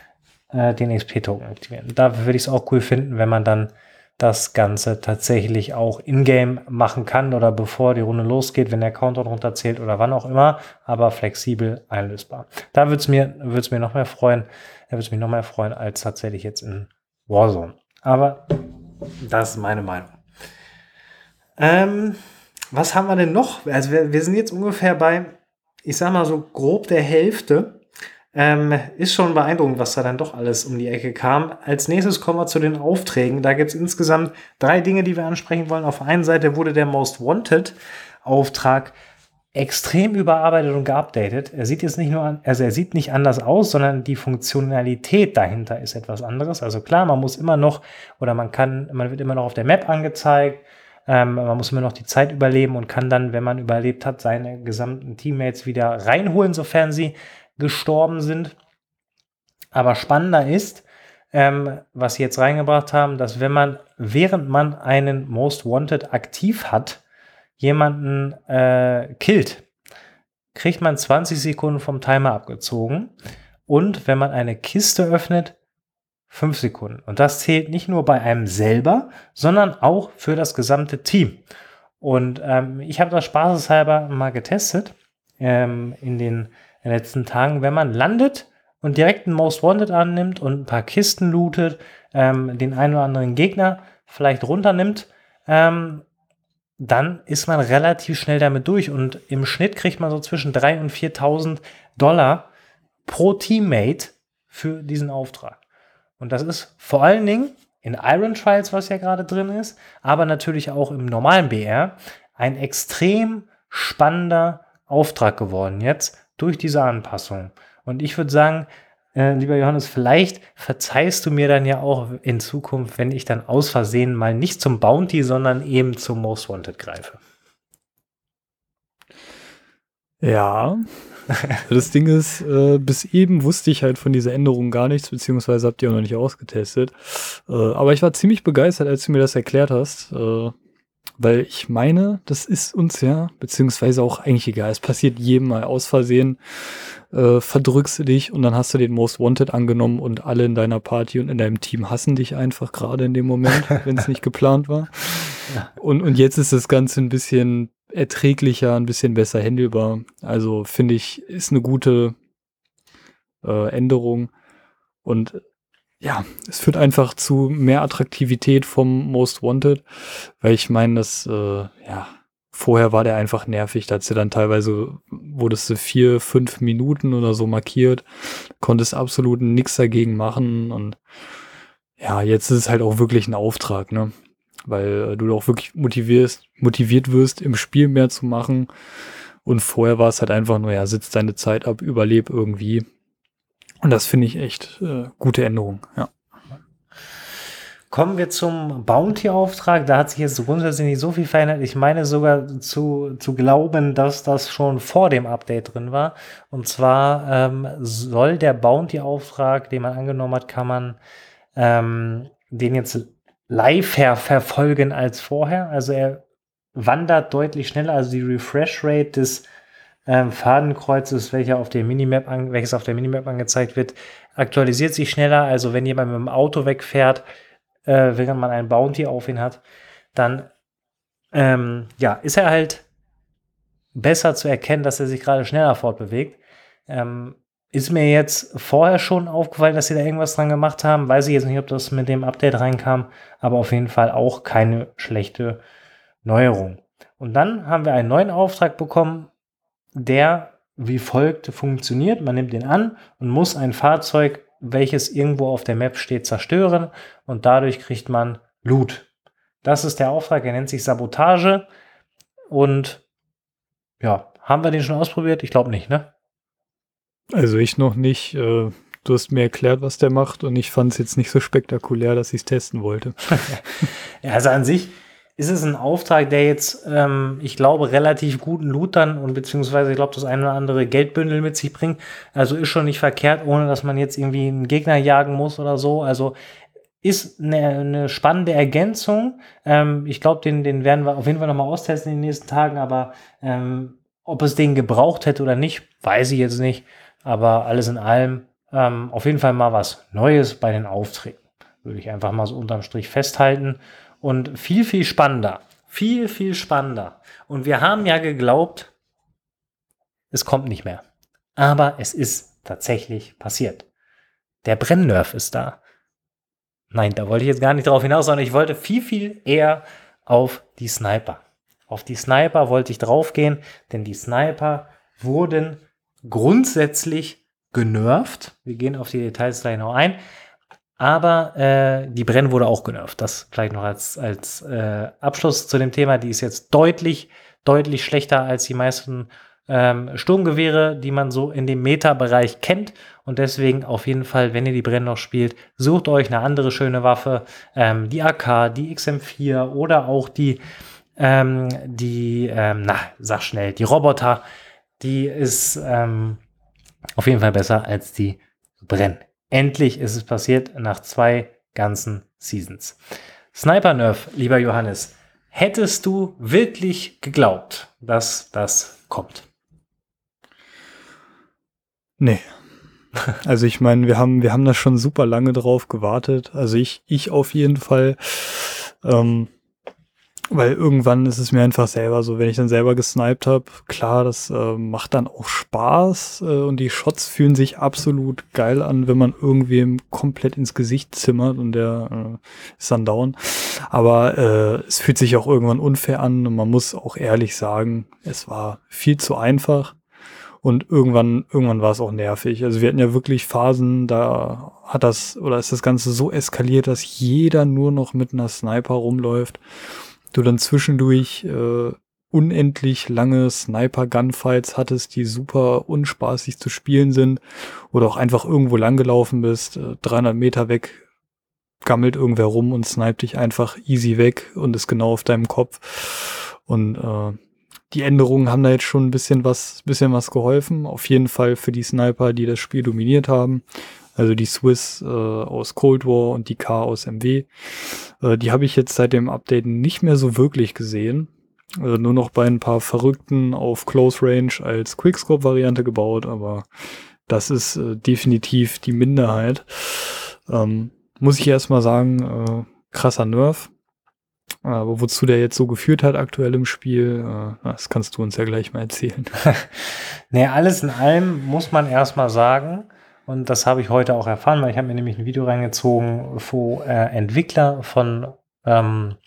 äh, den XP-Token aktivieren. Da würde ich es auch cool finden, wenn man dann das Ganze tatsächlich auch in-game machen kann oder bevor die Runde losgeht, wenn der Countdown runterzählt oder wann auch immer, aber flexibel einlösbar. Da würde es mir, würd's mir noch mehr freuen, da würde es mich noch mehr freuen als tatsächlich jetzt in Warzone. Aber das ist meine Meinung. Ähm, was haben wir denn noch? Also wir, wir sind jetzt ungefähr bei, ich sag mal so grob der Hälfte Ähm, ist schon beeindruckend, was da dann doch alles um die Ecke kam. Als nächstes kommen wir zu den Aufträgen. Da gibt es insgesamt drei Dinge, die wir ansprechen wollen. Auf der einen Seite wurde der Most Wanted Auftrag extrem überarbeitet und geupdatet. Er sieht jetzt nicht nur an, also er sieht nicht anders aus, sondern die Funktionalität dahinter ist etwas anderes. Also klar, man muss immer noch oder man kann, man wird immer noch auf der Map angezeigt. Ähm, man muss immer noch die Zeit überleben und kann dann, wenn man überlebt hat, seine gesamten Teammates wieder reinholen, sofern sie gestorben sind. Aber spannender ist, ähm, was sie jetzt reingebracht haben, dass wenn man, während man einen Most Wanted aktiv hat, jemanden äh, killt, kriegt man 20 Sekunden vom Timer abgezogen. Und wenn man eine Kiste öffnet, 5 Sekunden. Und das zählt nicht nur bei einem selber, sondern auch für das gesamte Team. Und ähm, ich habe das spaßeshalber mal getestet ähm, in den letzten Tagen. Wenn man landet und direkt einen Most Wanted annimmt und ein paar Kisten lootet, ähm, den einen oder anderen Gegner vielleicht runternimmt, ähm, dann ist man relativ schnell damit durch und im Schnitt kriegt man so zwischen 3.000 und 4.000 Dollar pro Teammate für diesen Auftrag. Und das ist vor allen Dingen in Iron Trials, was ja gerade drin ist, aber natürlich auch im normalen BR ein extrem spannender Auftrag geworden jetzt durch diese Anpassung. Und ich würde sagen, äh, lieber Johannes, vielleicht verzeihst du mir dann ja auch in Zukunft, wenn ich dann aus Versehen mal nicht zum Bounty, sondern eben zum Most Wanted greife. Ja. das Ding ist, äh, bis eben wusste ich halt von dieser Änderung gar nichts, beziehungsweise habt ihr auch noch nicht ausgetestet. Äh, aber ich war ziemlich begeistert, als du mir das erklärt hast. Weil ich meine, das ist uns ja, beziehungsweise auch eigentlich egal. Es passiert jedem mal aus Versehen, äh, verdrückst du dich und dann hast du den Most Wanted angenommen und alle in deiner Party und in deinem Team hassen dich einfach gerade in dem Moment, wenn es nicht geplant war. Ja. Und, und jetzt ist das Ganze ein bisschen erträglicher, ein bisschen besser händelbar. Also finde ich, ist eine gute äh, Änderung. Und ja, es führt einfach zu mehr Attraktivität vom Most Wanted, weil ich meine, dass, äh, ja, vorher war der einfach nervig, da hat du dann teilweise, wurdest du vier, fünf Minuten oder so markiert, konntest absolut nichts dagegen machen und ja, jetzt ist es halt auch wirklich ein Auftrag, ne? Weil äh, du auch wirklich motivierst, motiviert wirst, im Spiel mehr zu machen. Und vorher war es halt einfach nur, ja, sitzt deine Zeit ab, überleb irgendwie. Und das finde ich echt äh, gute Änderung, ja. Kommen wir zum Bounty-Auftrag. Da hat sich jetzt grundsätzlich nicht so viel verändert. Ich meine sogar zu, zu glauben, dass das schon vor dem Update drin war. Und zwar ähm, soll der Bounty-Auftrag, den man angenommen hat, kann man ähm, den jetzt live verfolgen als vorher. Also er wandert deutlich schneller. Also die Refresh Rate des ähm, Fadenkreuzes, welcher auf der Minimap an, welches auf der Minimap angezeigt wird, aktualisiert sich schneller. Also wenn jemand mit dem Auto wegfährt, äh, während man einen Bounty auf ihn hat, dann ähm, ja, ist er halt besser zu erkennen, dass er sich gerade schneller fortbewegt. Ähm, ist mir jetzt vorher schon aufgefallen, dass sie da irgendwas dran gemacht haben. Weiß ich jetzt nicht, ob das mit dem Update reinkam, aber auf jeden Fall auch keine schlechte Neuerung. Und dann haben wir einen neuen Auftrag bekommen, der wie folgt funktioniert. Man nimmt den an und muss ein Fahrzeug, welches irgendwo auf der Map steht, zerstören und dadurch kriegt man Loot. Das ist der Auftrag, er nennt sich Sabotage und ja, haben wir den schon ausprobiert? Ich glaube nicht, ne? Also ich noch nicht. Äh, du hast mir erklärt, was der macht und ich fand es jetzt nicht so spektakulär, dass ich es testen wollte. also an sich ist es ein Auftrag, der jetzt, ähm, ich glaube, relativ guten Loot dann und beziehungsweise ich glaube, das eine oder andere Geldbündel mit sich bringt. Also ist schon nicht verkehrt, ohne dass man jetzt irgendwie einen Gegner jagen muss oder so. Also ist eine, eine spannende Ergänzung. Ähm, ich glaube, den, den werden wir auf jeden Fall nochmal austesten in den nächsten Tagen, aber ähm, ob es den gebraucht hätte oder nicht, weiß ich jetzt nicht. Aber alles in allem ähm, auf jeden Fall mal was Neues bei den Aufträgen. Würde ich einfach mal so unterm Strich festhalten und viel, viel spannender. Viel, viel spannender. Und wir haben ja geglaubt, es kommt nicht mehr. Aber es ist tatsächlich passiert. Der Brennnerv ist da. Nein, da wollte ich jetzt gar nicht drauf hinaus, sondern ich wollte viel, viel eher auf die Sniper. Auf die Sniper wollte ich draufgehen, denn die Sniper wurden grundsätzlich genervt. Wir gehen auf die Details gleich noch ein. Aber äh, die Brenn wurde auch genervt. Das vielleicht noch als, als äh, Abschluss zu dem Thema. Die ist jetzt deutlich, deutlich schlechter als die meisten ähm, Sturmgewehre, die man so in dem Meta-Bereich kennt. Und deswegen auf jeden Fall, wenn ihr die Brenn noch spielt, sucht euch eine andere schöne Waffe. Ähm, die AK, die XM4 oder auch die, ähm, die, ähm, na, sag schnell, die Roboter. Die ist ähm, auf jeden Fall besser als die Brenn. Endlich ist es passiert nach zwei ganzen Seasons. Sniper Nerf, lieber Johannes, hättest du wirklich geglaubt, dass das kommt? Nee. Also ich meine, wir haben, wir haben da schon super lange drauf gewartet. Also ich, ich auf jeden Fall. Ähm, weil irgendwann ist es mir einfach selber so, wenn ich dann selber gesniped habe, klar, das äh, macht dann auch Spaß äh, und die Shots fühlen sich absolut geil an, wenn man irgendwem komplett ins Gesicht zimmert und der äh, ist dann down. Aber äh, es fühlt sich auch irgendwann unfair an und man muss auch ehrlich sagen, es war viel zu einfach. Und irgendwann, irgendwann war es auch nervig. Also wir hatten ja wirklich Phasen, da hat das oder ist das Ganze so eskaliert, dass jeder nur noch mit einer Sniper rumläuft du dann zwischendurch äh, unendlich lange Sniper-Gunfights hattest, die super unspaßig zu spielen sind oder auch einfach irgendwo langgelaufen bist, äh, 300 Meter weg, gammelt irgendwer rum und snipt dich einfach easy weg und ist genau auf deinem Kopf. Und äh, die Änderungen haben da jetzt schon ein bisschen was, bisschen was geholfen. Auf jeden Fall für die Sniper, die das Spiel dominiert haben. Also die Swiss äh, aus Cold War und die K aus MW. Äh, die habe ich jetzt seit dem Update nicht mehr so wirklich gesehen. Also nur noch bei ein paar Verrückten auf Close Range als Quickscope-Variante gebaut, aber das ist äh, definitiv die Minderheit. Ähm, muss ich erstmal sagen, äh, krasser Nerv. Aber wozu der jetzt so geführt hat aktuell im Spiel, äh, das kannst du uns ja gleich mal erzählen. nee, alles in allem muss man erstmal sagen, und das habe ich heute auch erfahren, weil ich habe mir nämlich ein Video reingezogen, wo äh, Entwickler von, ähm,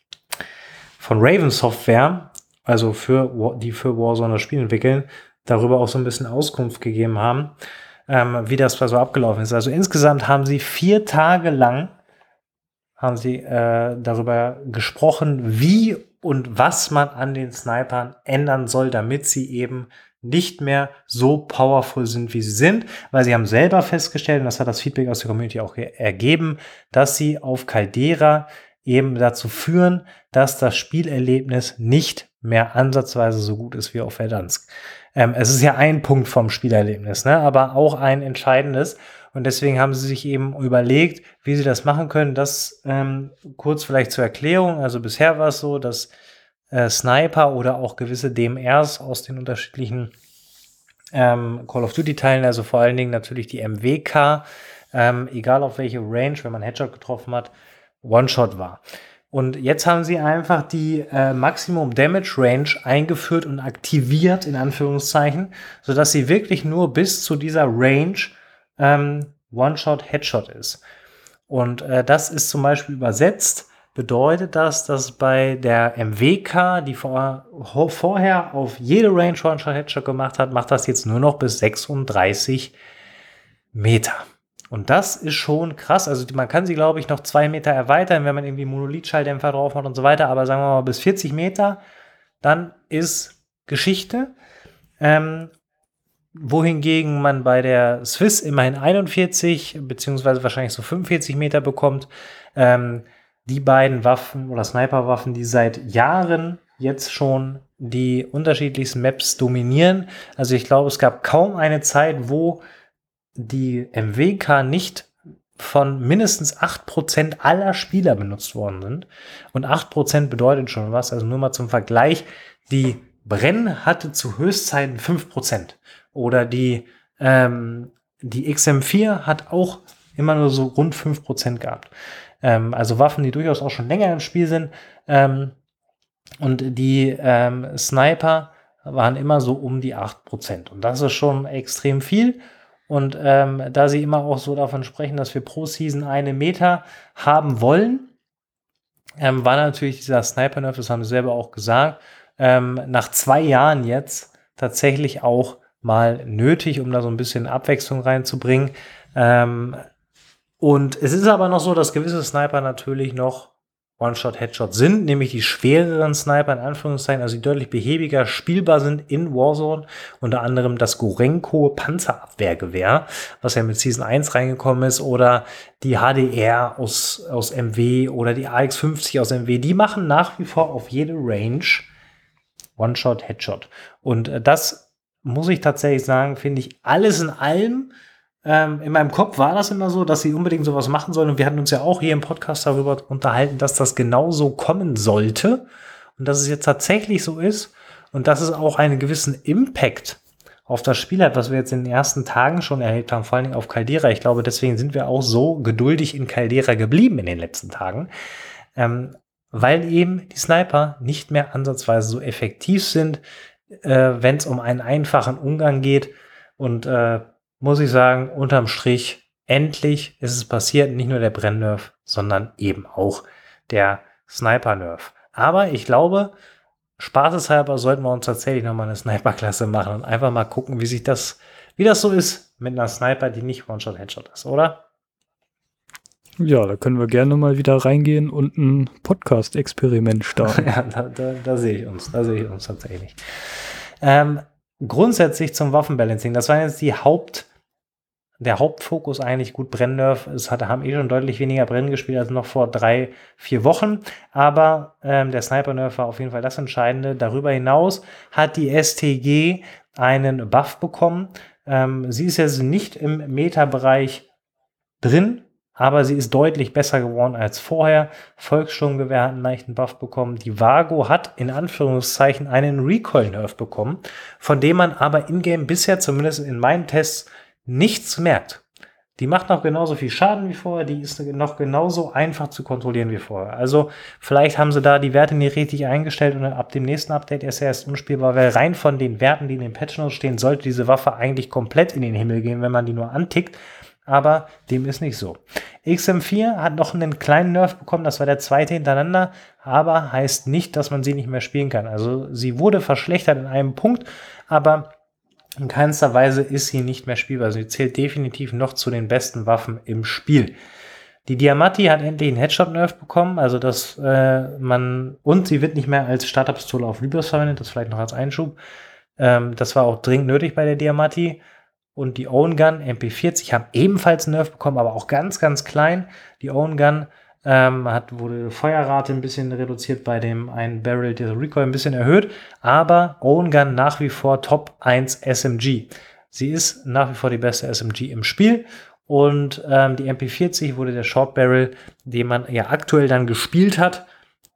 von Raven Software, also für, die für Warzone das Spiel entwickeln, darüber auch so ein bisschen Auskunft gegeben haben, ähm, wie das so abgelaufen ist. Also insgesamt haben sie vier Tage lang haben sie äh, darüber gesprochen, wie und was man an den Snipern ändern soll, damit sie eben nicht mehr so powerful sind, wie sie sind, weil sie haben selber festgestellt, und das hat das Feedback aus der Community auch ergeben, dass sie auf Caldera eben dazu führen, dass das Spielerlebnis nicht mehr ansatzweise so gut ist wie auf Verdansk. Ähm, es ist ja ein Punkt vom Spielerlebnis, ne? aber auch ein entscheidendes. Und deswegen haben sie sich eben überlegt, wie sie das machen können. Das ähm, kurz vielleicht zur Erklärung. Also bisher war es so, dass äh, Sniper oder auch gewisse DMRs aus den unterschiedlichen ähm, Call of Duty-Teilen, also vor allen Dingen natürlich die MWK, ähm, egal auf welche Range, wenn man Headshot getroffen hat, One-Shot war. Und jetzt haben sie einfach die äh, Maximum Damage Range eingeführt und aktiviert, in Anführungszeichen, sodass sie wirklich nur bis zu dieser Range ähm, One-Shot, Headshot ist. Und äh, das ist zum Beispiel übersetzt bedeutet das, dass bei der MWK, die vor, vorher auf jede Range One-Shot Headshot gemacht hat, macht das jetzt nur noch bis 36 Meter. Und das ist schon krass. Also man kann sie, glaube ich, noch zwei Meter erweitern, wenn man irgendwie Monolith-Schalldämpfer drauf hat und so weiter. Aber sagen wir mal bis 40 Meter, dann ist Geschichte. Ähm, wohingegen man bei der Swiss immerhin 41 beziehungsweise wahrscheinlich so 45 Meter bekommt. Ähm, die beiden Waffen oder Sniperwaffen, die seit Jahren jetzt schon die unterschiedlichsten Maps dominieren. Also ich glaube, es gab kaum eine Zeit, wo die MWK nicht von mindestens 8% aller Spieler benutzt worden sind. Und 8% bedeutet schon was. Also nur mal zum Vergleich. Die Brenn hatte zu Höchstzeiten 5%. Oder die, ähm, die XM4 hat auch immer nur so rund 5% gehabt. Ähm, also Waffen, die durchaus auch schon länger im Spiel sind. Ähm, und die ähm, Sniper waren immer so um die 8%. Und das ist schon extrem viel. Und ähm, da sie immer auch so davon sprechen, dass wir pro Season eine Meter haben wollen, ähm, war natürlich dieser Sniper-Nerf, das haben sie selber auch gesagt, ähm, nach zwei Jahren jetzt tatsächlich auch mal nötig, um da so ein bisschen Abwechslung reinzubringen. Ähm, und es ist aber noch so, dass gewisse Sniper natürlich noch One-Shot, Headshot sind, nämlich die schwereren Sniper in Anführungszeichen, also die deutlich behäbiger spielbar sind in Warzone, unter anderem das Gorenko Panzerabwehrgewehr, was ja mit Season 1 reingekommen ist, oder die HDR aus, aus MW oder die AX50 aus MW, die machen nach wie vor auf jede Range One-Shot, Headshot. Und äh, das muss ich tatsächlich sagen, finde ich alles in allem ähm, in meinem Kopf war das immer so, dass sie unbedingt sowas machen sollen. Und wir hatten uns ja auch hier im Podcast darüber unterhalten, dass das genauso kommen sollte. Und dass es jetzt tatsächlich so ist. Und dass es auch einen gewissen Impact auf das Spiel hat, was wir jetzt in den ersten Tagen schon erlebt haben, vor allen Dingen auf Caldera. Ich glaube, deswegen sind wir auch so geduldig in Caldera geblieben in den letzten Tagen. Ähm, weil eben die Sniper nicht mehr ansatzweise so effektiv sind, äh, wenn es um einen einfachen Umgang geht. Und äh, muss ich sagen, unterm Strich, endlich ist es passiert, nicht nur der Brennnerv, sondern eben auch der Sniper-Nerv. Aber ich glaube, spaßeshalber sollten wir uns tatsächlich nochmal eine Sniper-Klasse machen und einfach mal gucken, wie sich das, wie das so ist mit einer Sniper, die nicht One-Shot-Headshot ist, oder? Ja, da können wir gerne mal wieder reingehen und ein Podcast-Experiment starten. ja, da, da, da sehe ich uns, da sehe ich uns tatsächlich. Ähm, grundsätzlich zum Waffenbalancing, das war jetzt die Haupt- der Hauptfokus eigentlich gut Brennnerf. Es hatte, haben eh schon deutlich weniger Brennen gespielt als noch vor drei, vier Wochen. Aber ähm, der Sniper-Nerf war auf jeden Fall das Entscheidende. Darüber hinaus hat die STG einen Buff bekommen. Ähm, sie ist jetzt nicht im Meta-Bereich drin, aber sie ist deutlich besser geworden als vorher. Volkssturmgewehr hat einen leichten Buff bekommen. Die Vago hat in Anführungszeichen einen Recoil-Nerf bekommen, von dem man aber in-game bisher, zumindest in meinen Tests, nichts merkt. Die macht noch genauso viel Schaden wie vorher, die ist noch genauso einfach zu kontrollieren wie vorher. Also vielleicht haben sie da die Werte nicht richtig eingestellt und ab dem nächsten Update ist er erst unspielbar, weil rein von den Werten, die in den Patch Notes stehen, sollte diese Waffe eigentlich komplett in den Himmel gehen, wenn man die nur antickt. Aber dem ist nicht so. XM4 hat noch einen kleinen Nerf bekommen, das war der zweite hintereinander, aber heißt nicht, dass man sie nicht mehr spielen kann. Also sie wurde verschlechtert in einem Punkt, aber in keinster Weise ist sie nicht mehr spielbar. Sie zählt definitiv noch zu den besten Waffen im Spiel. Die Diamati hat endlich einen Headshot-Nerf bekommen, also dass äh, man, und sie wird nicht mehr als Starterpistole auf Libros verwendet, das vielleicht noch als Einschub. Ähm, das war auch dringend nötig bei der Diamati. Und die Own Gun MP40 haben ebenfalls einen Nerf bekommen, aber auch ganz, ganz klein. Die Own Gun ähm, hat, wurde Feuerrate ein bisschen reduziert bei dem einen Barrel, der Recoil ein bisschen erhöht, aber Own Gun nach wie vor Top 1 SMG. Sie ist nach wie vor die beste SMG im Spiel und ähm, die MP40 wurde der Short Barrel, den man ja aktuell dann gespielt hat,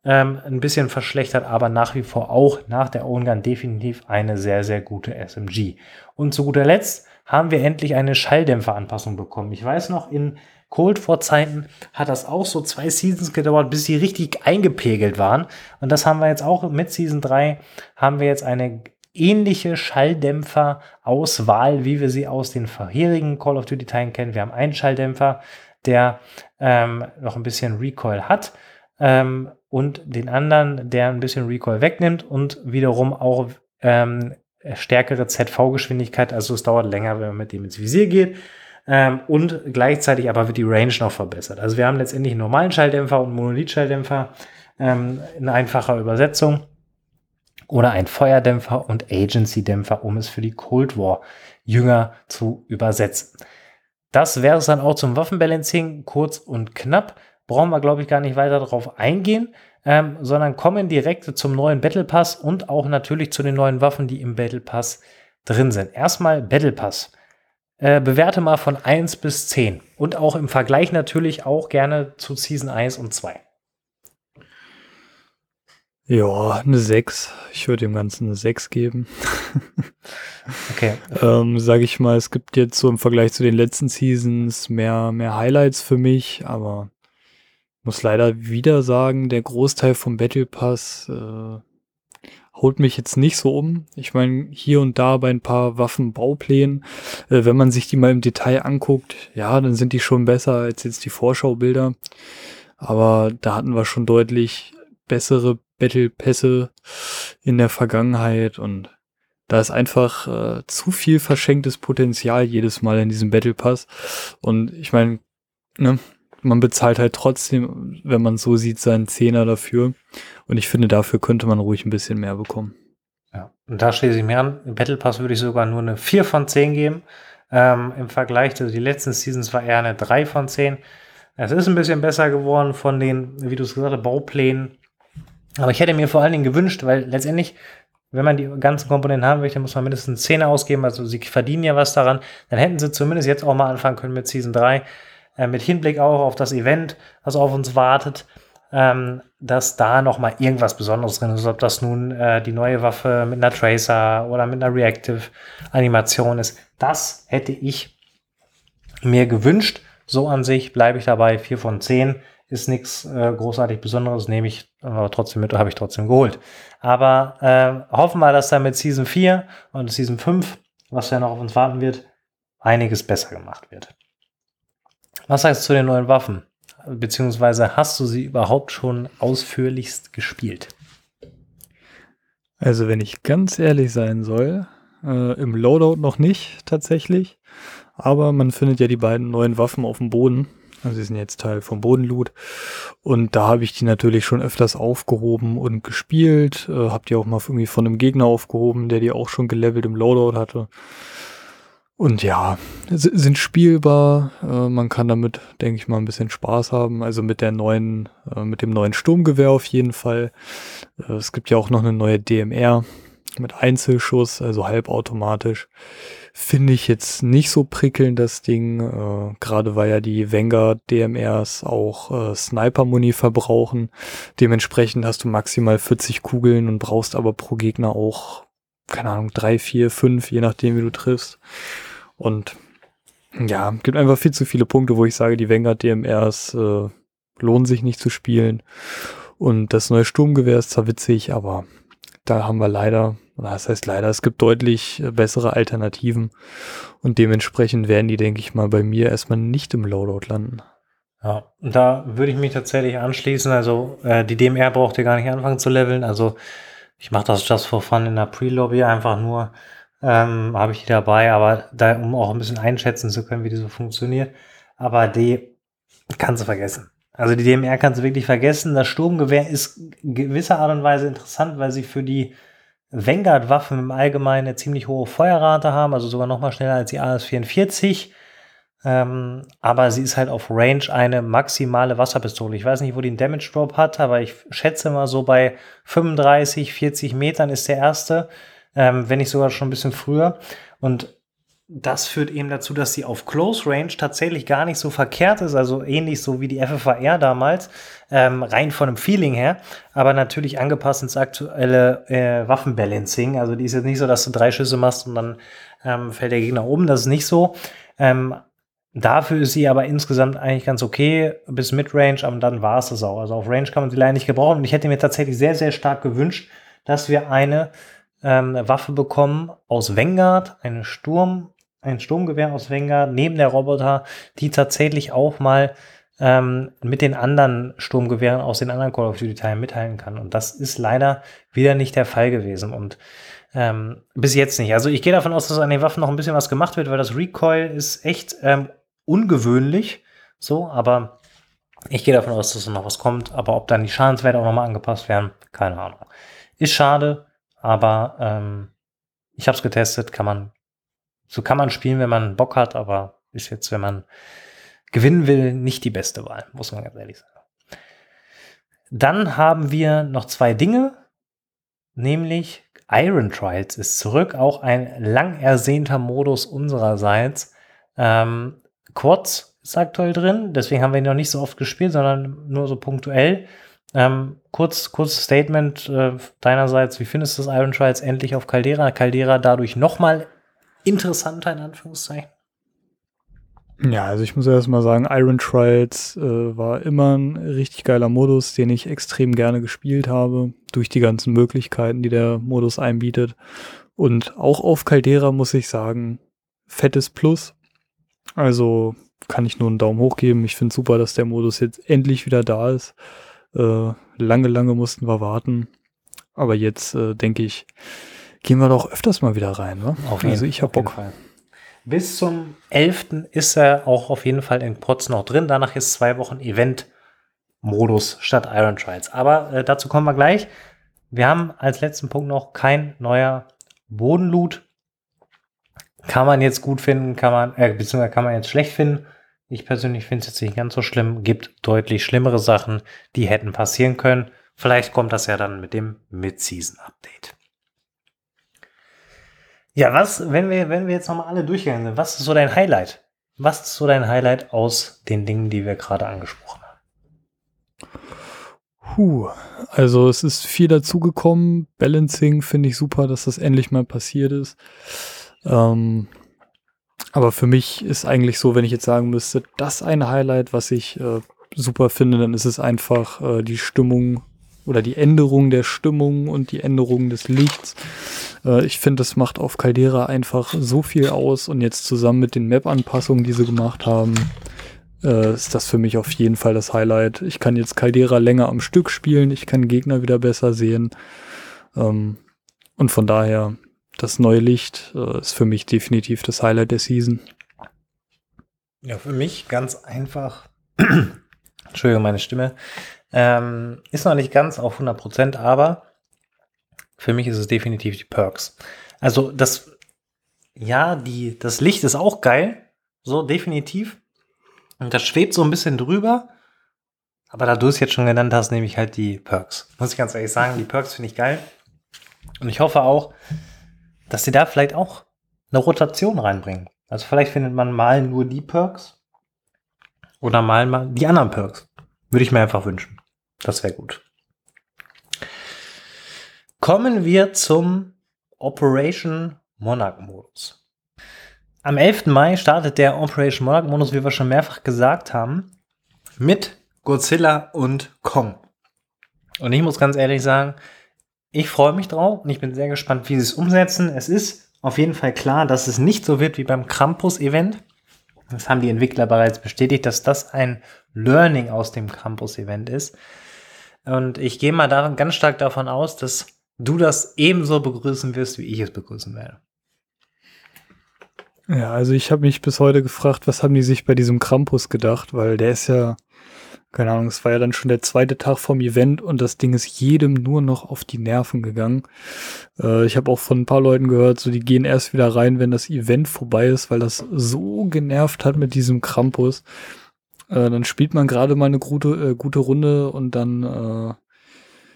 ähm, ein bisschen verschlechtert, aber nach wie vor auch nach der Own Gun definitiv eine sehr, sehr gute SMG. Und zu guter Letzt haben wir endlich eine Schalldämpferanpassung bekommen. Ich weiß noch, in Cold War Zeiten hat das auch so zwei Seasons gedauert, bis sie richtig eingepegelt waren. Und das haben wir jetzt auch mit Season 3 haben wir jetzt eine ähnliche Schalldämpfer-Auswahl, wie wir sie aus den vorherigen Call of Duty Teilen kennen. Wir haben einen Schalldämpfer, der ähm, noch ein bisschen Recoil hat ähm, und den anderen, der ein bisschen Recoil wegnimmt und wiederum auch ähm, stärkere ZV-Geschwindigkeit. Also es dauert länger, wenn man mit dem ins Visier geht. Ähm, und gleichzeitig aber wird die Range noch verbessert. Also wir haben letztendlich einen normalen Schalldämpfer und einen Monolith-Schalldämpfer ähm, in einfacher Übersetzung oder ein Feuerdämpfer und Agency-Dämpfer, um es für die Cold War Jünger zu übersetzen. Das wäre es dann auch zum Waffenbalancing, kurz und knapp. Brauchen wir, glaube ich, gar nicht weiter darauf eingehen, ähm, sondern kommen direkt zum neuen Battle Pass und auch natürlich zu den neuen Waffen, die im Battle Pass drin sind. Erstmal Battle Pass. Äh, bewerte mal von 1 bis 10 und auch im Vergleich natürlich auch gerne zu Season 1 und 2. Ja, eine 6. Ich würde dem Ganzen eine 6 geben. okay. ähm, sag ich mal, es gibt jetzt so im Vergleich zu den letzten Seasons mehr, mehr Highlights für mich, aber muss leider wieder sagen, der Großteil vom Battle Pass äh, holt mich jetzt nicht so um. Ich meine, hier und da bei ein paar Waffenbauplänen, äh, wenn man sich die mal im Detail anguckt, ja, dann sind die schon besser als jetzt die Vorschaubilder. Aber da hatten wir schon deutlich bessere Battle-Pässe in der Vergangenheit und da ist einfach äh, zu viel verschenktes Potenzial jedes Mal in diesem Battle Pass. Und ich meine, ne, man bezahlt halt trotzdem, wenn man so sieht, seinen Zehner dafür. Und ich finde, dafür könnte man ruhig ein bisschen mehr bekommen. Ja, und da schließe ich mir an. Im Battle Pass würde ich sogar nur eine 4 von 10 geben. Ähm, Im Vergleich zu den letzten Seasons war eher eine 3 von 10. Es ist ein bisschen besser geworden von den, wie du es gesagt hast, Bauplänen. Aber ich hätte mir vor allen Dingen gewünscht, weil letztendlich, wenn man die ganzen Komponenten haben möchte, muss man mindestens 10 ausgeben. Also sie verdienen ja was daran. Dann hätten sie zumindest jetzt auch mal anfangen können mit Season 3. Äh, mit Hinblick auch auf das Event, was auf uns wartet ähm, dass da noch mal irgendwas Besonderes drin ist. Ob das nun äh, die neue Waffe mit einer Tracer oder mit einer Reactive-Animation ist. Das hätte ich mir gewünscht. So an sich bleibe ich dabei. 4 von 10 ist nichts äh, großartig Besonderes, nehme ich aber trotzdem mit, habe ich trotzdem geholt. Aber äh, hoffen wir, dass da mit Season 4 und Season 5, was ja noch auf uns warten wird, einiges besser gemacht wird. Was heißt zu den neuen Waffen? beziehungsweise hast du sie überhaupt schon ausführlichst gespielt? Also wenn ich ganz ehrlich sein soll, äh, im Loadout noch nicht tatsächlich, aber man findet ja die beiden neuen Waffen auf dem Boden. Also sie sind jetzt Teil vom Bodenloot und da habe ich die natürlich schon öfters aufgehoben und gespielt. Äh, hab die auch mal irgendwie von einem Gegner aufgehoben, der die auch schon gelevelt im Loadout hatte. Und ja, sind spielbar. Äh, man kann damit, denke ich mal, ein bisschen Spaß haben. Also mit der neuen, äh, mit dem neuen Sturmgewehr auf jeden Fall. Äh, es gibt ja auch noch eine neue DMR mit Einzelschuss, also halbautomatisch. Finde ich jetzt nicht so prickelnd, das Ding. Gerade weil ja die Vanguard DMRs auch Sniper-Muni verbrauchen. Dementsprechend hast du maximal 40 Kugeln und brauchst aber pro Gegner auch keine Ahnung, drei, vier, fünf, je nachdem, wie du triffst. Und ja, gibt einfach viel zu viele Punkte, wo ich sage, die Vanguard DMRs äh, lohnen sich nicht zu spielen. Und das neue Sturmgewehr ist zwar witzig, aber da haben wir leider, das heißt leider, es gibt deutlich bessere Alternativen. Und dementsprechend werden die, denke ich mal, bei mir erstmal nicht im Loadout landen. Ja, da würde ich mich tatsächlich anschließen. Also äh, die DMR braucht ihr gar nicht anfangen zu leveln. Also ich mache das just for fun in der Pre-Lobby einfach nur. Ähm, habe ich die dabei, aber da, um auch ein bisschen einschätzen zu können, wie die so funktioniert. Aber die kannst du vergessen. Also die DMR kannst du wirklich vergessen. Das Sturmgewehr ist gewisser Art und Weise interessant, weil sie für die Vanguard-Waffen im Allgemeinen eine ziemlich hohe Feuerrate haben, also sogar noch mal schneller als die AS-44. Ähm, aber sie ist halt auf Range eine maximale Wasserpistole. Ich weiß nicht, wo die einen Damage Drop hat, aber ich schätze mal so bei 35, 40 Metern ist der erste, ähm, wenn nicht sogar schon ein bisschen früher. Und das führt eben dazu, dass sie auf Close Range tatsächlich gar nicht so verkehrt ist, also ähnlich so wie die FFAR damals, ähm, rein von dem Feeling her, aber natürlich angepasst ins aktuelle äh, Waffenbalancing. Also die ist jetzt nicht so, dass du drei Schüsse machst und dann ähm, fällt der Gegner oben, das ist nicht so. Ähm, Dafür ist sie aber insgesamt eigentlich ganz okay, bis Midrange, aber dann war es das auch. Also auf Range kann man sie leider nicht gebrauchen. Und ich hätte mir tatsächlich sehr, sehr stark gewünscht, dass wir eine ähm, Waffe bekommen aus Vanguard, eine Sturm, ein Sturmgewehr aus Vanguard, neben der Roboter, die tatsächlich auch mal ähm, mit den anderen Sturmgewehren aus den anderen Call of Duty Teilen mithalten kann. Und das ist leider wieder nicht der Fall gewesen. Und ähm, bis jetzt nicht. Also ich gehe davon aus, dass an den Waffen noch ein bisschen was gemacht wird, weil das Recoil ist echt ähm, ungewöhnlich, so, aber ich gehe davon aus, dass noch was kommt, aber ob dann die Schadenswerte auch nochmal angepasst werden, keine Ahnung. Ist schade, aber ähm, ich habe es getestet, kann man, so kann man spielen, wenn man Bock hat, aber ist jetzt, wenn man gewinnen will, nicht die beste Wahl, muss man ganz ehrlich sagen. Dann haben wir noch zwei Dinge, nämlich Iron Trials ist zurück, auch ein lang ersehnter Modus unsererseits. Ähm, Quads ist aktuell drin, deswegen haben wir ihn noch nicht so oft gespielt, sondern nur so punktuell. Ähm, kurz, kurzes Statement äh, deinerseits, wie findest du das Iron Trials endlich auf Caldera? Caldera dadurch nochmal interessanter, in Anführungszeichen? Ja, also ich muss erst mal sagen, Iron Trials äh, war immer ein richtig geiler Modus, den ich extrem gerne gespielt habe, durch die ganzen Möglichkeiten, die der Modus einbietet. Und auch auf Caldera muss ich sagen, fettes Plus. Also kann ich nur einen Daumen hoch geben. Ich finde super, dass der Modus jetzt endlich wieder da ist. Äh, lange, lange mussten wir warten. Aber jetzt äh, denke ich, gehen wir doch öfters mal wieder rein, ne? Auf jeden, also ich hab auf jeden Bock. Fall. Bis zum 11. ist er auch auf jeden Fall in Pots noch drin. Danach ist zwei Wochen Event-Modus statt Iron Trials. Aber äh, dazu kommen wir gleich. Wir haben als letzten Punkt noch kein neuer Bodenloot. Kann man jetzt gut finden, kann man, äh, beziehungsweise kann man jetzt schlecht finden. Ich persönlich finde es jetzt nicht ganz so schlimm. Gibt deutlich schlimmere Sachen, die hätten passieren können. Vielleicht kommt das ja dann mit dem Mid-Season-Update. Ja, was, wenn wir, wenn wir jetzt nochmal alle durchgegangen sind, was ist so dein Highlight? Was ist so dein Highlight aus den Dingen, die wir gerade angesprochen haben? Puh, also es ist viel dazugekommen. Balancing finde ich super, dass das endlich mal passiert ist. Ähm, aber für mich ist eigentlich so, wenn ich jetzt sagen müsste, das ein Highlight, was ich äh, super finde, dann ist es einfach äh, die Stimmung oder die Änderung der Stimmung und die Änderung des Lichts. Äh, ich finde, das macht auf Caldera einfach so viel aus und jetzt zusammen mit den Map-Anpassungen, die sie gemacht haben, äh, ist das für mich auf jeden Fall das Highlight. Ich kann jetzt Caldera länger am Stück spielen, ich kann Gegner wieder besser sehen. Ähm, und von daher, das neue Licht äh, ist für mich definitiv das Highlight der Season. Ja, für mich ganz einfach. Entschuldigung, meine Stimme. Ähm, ist noch nicht ganz auf 100 Prozent, aber für mich ist es definitiv die Perks. Also das, ja, die, das Licht ist auch geil, so definitiv. Und das schwebt so ein bisschen drüber. Aber da du es jetzt schon genannt hast, nehme ich halt die Perks. Muss ich ganz ehrlich sagen, die Perks finde ich geil. Und ich hoffe auch, dass sie da vielleicht auch eine Rotation reinbringen. Also vielleicht findet man mal nur die Perks oder mal mal die anderen Perks. Würde ich mir einfach wünschen. Das wäre gut. Kommen wir zum Operation Monarch Modus. Am 11. Mai startet der Operation Monarch Modus, wie wir schon mehrfach gesagt haben, mit Godzilla und Kong. Und ich muss ganz ehrlich sagen, ich freue mich drauf und ich bin sehr gespannt, wie sie es umsetzen. Es ist auf jeden Fall klar, dass es nicht so wird wie beim Krampus-Event. Das haben die Entwickler bereits bestätigt, dass das ein Learning aus dem Campus-Event ist. Und ich gehe mal daran ganz stark davon aus, dass du das ebenso begrüßen wirst, wie ich es begrüßen werde. Ja, also ich habe mich bis heute gefragt, was haben die sich bei diesem Krampus gedacht, weil der ist ja, keine Ahnung, es war ja dann schon der zweite Tag vom Event und das Ding ist jedem nur noch auf die Nerven gegangen. Äh, ich habe auch von ein paar Leuten gehört, so die gehen erst wieder rein, wenn das Event vorbei ist, weil das so genervt hat mit diesem Krampus. Äh, dann spielt man gerade mal eine gute, äh, gute Runde und dann äh,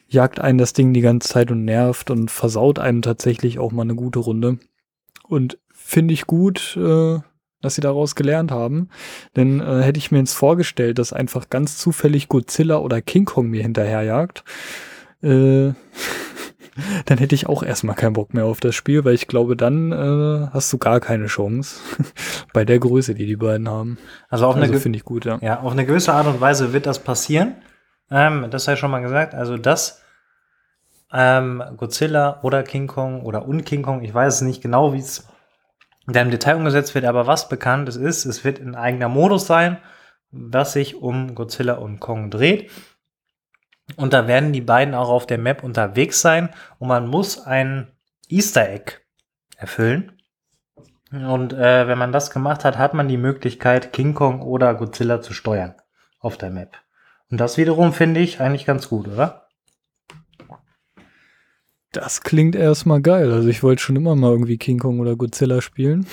jagt einen das Ding die ganze Zeit und nervt und versaut einem tatsächlich auch mal eine gute Runde. Und finde ich gut, äh, dass sie daraus gelernt haben. Denn äh, hätte ich mir jetzt vorgestellt, dass einfach ganz zufällig Godzilla oder King Kong mir hinterherjagt, äh, dann hätte ich auch erstmal keinen Bock mehr auf das Spiel, weil ich glaube, dann äh, hast du gar keine Chance bei der Größe, die die beiden haben. Also auf Also eine, finde ich gut, ja. ja, auf eine gewisse Art und Weise wird das passieren. Ähm, das sei schon mal gesagt. Also das ähm, Godzilla oder King Kong oder und King Kong, ich weiß es nicht genau, wie es da im Detail umgesetzt wird, aber was bekannt ist, es wird ein eigener Modus sein, was sich um Godzilla und Kong dreht. Und da werden die beiden auch auf der Map unterwegs sein und man muss ein Easter Egg erfüllen. Und äh, wenn man das gemacht hat, hat man die Möglichkeit, King Kong oder Godzilla zu steuern auf der Map. Und das wiederum finde ich eigentlich ganz gut, oder? Das klingt erstmal geil. Also ich wollte schon immer mal irgendwie King Kong oder Godzilla spielen.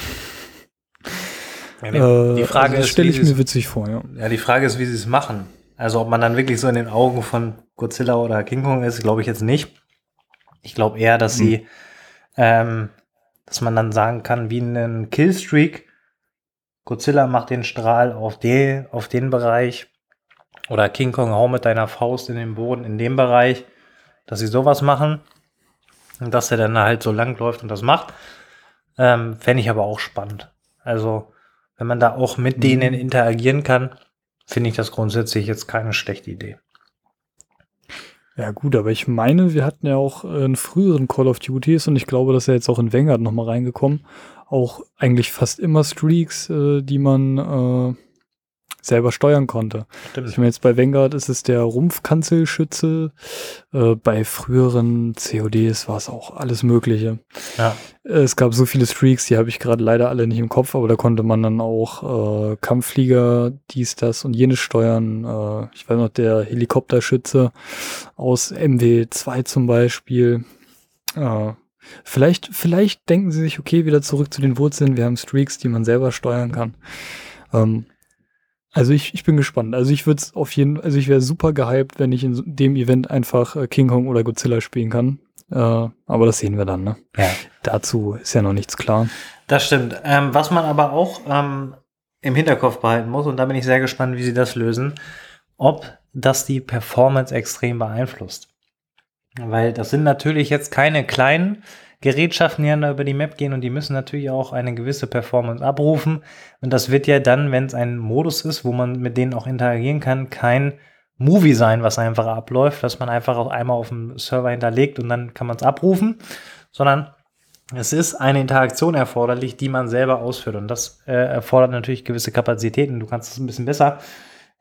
Ja, die, Äh, Frage also das ist, stelle ich mir witzig vor, ja. Ja, die Frage ist, wie sie es machen. Also ob man dann wirklich so in den Augen von Godzilla oder King Kong ist, glaube ich jetzt nicht. Ich glaube eher, dass sie, ähm, dass man dann sagen kann, wie einen Killstreak. Godzilla macht den Strahl auf, die, auf den Bereich. Oder King Kong hau mit deiner Faust in den Boden in dem Bereich. Dass sie sowas machen. Dass er dann halt so lang läuft und das macht. Ähm, Fände ich aber auch spannend. Also, wenn man da auch mit denen interagieren kann, finde ich das grundsätzlich jetzt keine schlechte Idee. Ja gut, aber ich meine, wir hatten ja auch äh, in früheren Call of Duties und ich glaube, dass er jetzt auch in Vanguard nochmal reingekommen, auch eigentlich fast immer Streaks, äh, die man äh, selber steuern konnte. Stimmt. Ich meine, jetzt bei Vanguard ist es der Rumpfkanzelschütze. Äh, bei früheren CODs war es auch alles Mögliche. Ja. Es gab so viele Streaks, die habe ich gerade leider alle nicht im Kopf, aber da konnte man dann auch äh, Kampfflieger, dies, das und jenes steuern. Äh, ich weiß noch, der Helikopterschütze aus MW2 zum Beispiel. Äh, vielleicht, vielleicht denken sie sich, okay, wieder zurück zu den Wurzeln. Wir haben Streaks, die man selber steuern kann. Ähm, also ich, ich bin gespannt. Also ich würde es auf jeden also ich wäre super gehypt, wenn ich in dem Event einfach äh, King Kong oder Godzilla spielen kann. Äh, aber das sehen wir dann, ne? Ja. Dazu ist ja noch nichts klar. Das stimmt. Ähm, was man aber auch ähm, im Hinterkopf behalten muss, und da bin ich sehr gespannt, wie sie das lösen, ob das die Performance extrem beeinflusst. Weil das sind natürlich jetzt keine kleinen Gerätschaften, die dann über die Map gehen und die müssen natürlich auch eine gewisse Performance abrufen. Und das wird ja dann, wenn es ein Modus ist, wo man mit denen auch interagieren kann, kein Movie sein, was einfach abläuft, dass man einfach auch einmal auf dem Server hinterlegt und dann kann man es abrufen, sondern es ist eine Interaktion erforderlich, die man selber ausführt. Und das äh, erfordert natürlich gewisse Kapazitäten. Du kannst es ein bisschen besser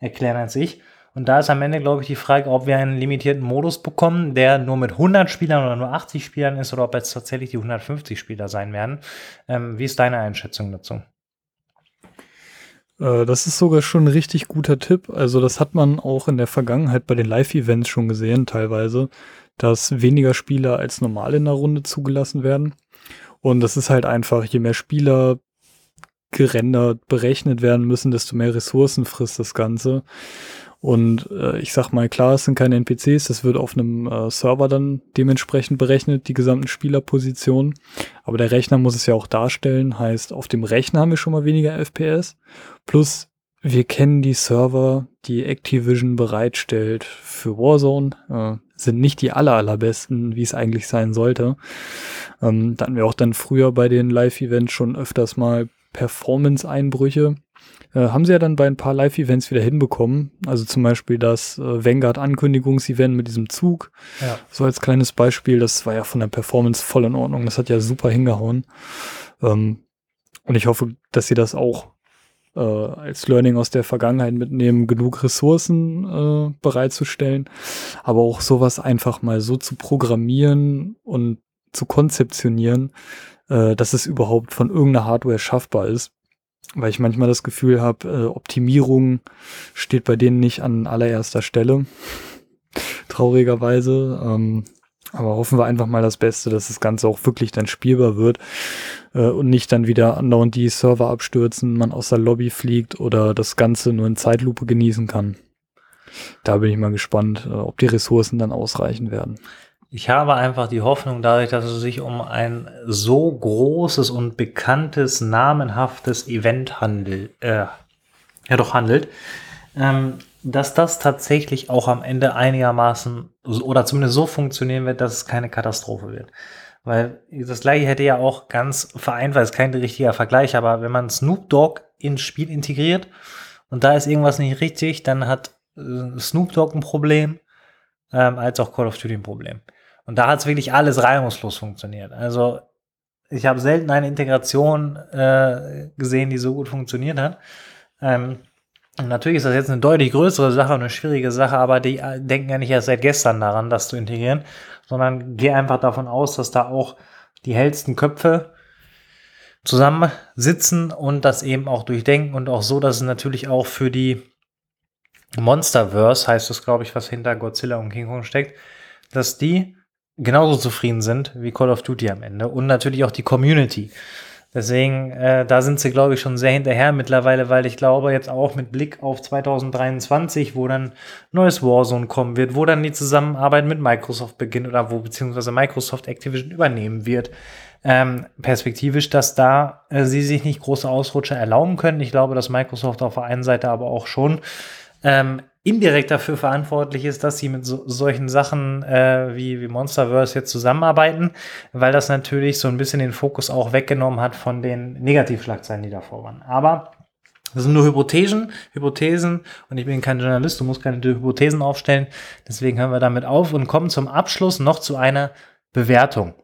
erklären als ich. Und da ist am Ende, glaube ich, die Frage, ob wir einen limitierten Modus bekommen, der nur mit 100 Spielern oder nur 80 Spielern ist oder ob es tatsächlich die 150 Spieler sein werden. Ähm, wie ist deine Einschätzung dazu? Äh, das ist sogar schon ein richtig guter Tipp. Also das hat man auch in der Vergangenheit bei den Live-Events schon gesehen, teilweise, dass weniger Spieler als normal in der Runde zugelassen werden. Und das ist halt einfach, je mehr Spieler gerendert, berechnet werden müssen, desto mehr Ressourcen frisst das Ganze. Und äh, ich sag mal, klar, es sind keine NPCs, das wird auf einem äh, Server dann dementsprechend berechnet, die gesamten Spielerpositionen. Aber der Rechner muss es ja auch darstellen, heißt, auf dem Rechner haben wir schon mal weniger FPS. Plus, wir kennen die Server, die Activision bereitstellt für Warzone, äh, sind nicht die aller, allerbesten, wie es eigentlich sein sollte. Ähm, da hatten wir auch dann früher bei den Live-Events schon öfters mal Performance-Einbrüche äh, haben sie ja dann bei ein paar Live-Events wieder hinbekommen. Also zum Beispiel das äh, Vanguard-Ankündigungsevent mit diesem Zug. Ja. So als kleines Beispiel, das war ja von der Performance voll in Ordnung. Das hat ja super hingehauen. Ähm, und ich hoffe, dass sie das auch äh, als Learning aus der Vergangenheit mitnehmen, genug Ressourcen äh, bereitzustellen, aber auch sowas einfach mal so zu programmieren und zu konzeptionieren, äh, dass es überhaupt von irgendeiner Hardware schaffbar ist weil ich manchmal das Gefühl habe, äh, Optimierung steht bei denen nicht an allererster Stelle. Traurigerweise. Ähm, aber hoffen wir einfach mal das Beste, dass das Ganze auch wirklich dann spielbar wird äh, und nicht dann wieder andauernd die Server abstürzen, man aus der Lobby fliegt oder das Ganze nur in Zeitlupe genießen kann. Da bin ich mal gespannt, äh, ob die Ressourcen dann ausreichen werden. Ich habe einfach die Hoffnung, dadurch, dass es sich um ein so großes und bekanntes, namenhaftes Event handelt, äh, ja doch handelt, ähm, dass das tatsächlich auch am Ende einigermaßen oder zumindest so funktionieren wird, dass es keine Katastrophe wird. Weil das gleiche hätte ja auch ganz vereinfacht, ist kein richtiger Vergleich, aber wenn man Snoop Dogg ins Spiel integriert und da ist irgendwas nicht richtig, dann hat äh, Snoop Dogg ein Problem, ähm, als auch Call of Duty ein Problem. Und da hat es wirklich alles reibungslos funktioniert. Also ich habe selten eine Integration äh, gesehen, die so gut funktioniert hat. Ähm, natürlich ist das jetzt eine deutlich größere Sache und eine schwierige Sache, aber die äh, denken ja nicht erst seit gestern daran, das zu integrieren, sondern geh einfach davon aus, dass da auch die hellsten Köpfe zusammensitzen und das eben auch durchdenken und auch so, dass es natürlich auch für die Monsterverse, heißt das, glaube ich, was hinter Godzilla und King Kong steckt, dass die genauso zufrieden sind wie Call of Duty am Ende und natürlich auch die Community. Deswegen, äh, da sind sie, glaube ich, schon sehr hinterher mittlerweile, weil ich glaube, jetzt auch mit Blick auf 2023, wo dann neues Warzone kommen wird, wo dann die Zusammenarbeit mit Microsoft beginnt oder wo beziehungsweise Microsoft Activision übernehmen wird, ähm, perspektivisch, dass da äh, sie sich nicht große Ausrutscher erlauben können. Ich glaube, dass Microsoft auf der einen Seite aber auch schon ähm, indirekt dafür verantwortlich ist, dass sie mit so, solchen Sachen äh, wie, wie Monsterverse jetzt zusammenarbeiten, weil das natürlich so ein bisschen den Fokus auch weggenommen hat von den Negativschlagzeilen, die davor waren. Aber das sind nur Hypothesen, Hypothesen und ich bin kein Journalist, du musst keine Hypothesen aufstellen. Deswegen hören wir damit auf und kommen zum Abschluss noch zu einer Bewertung.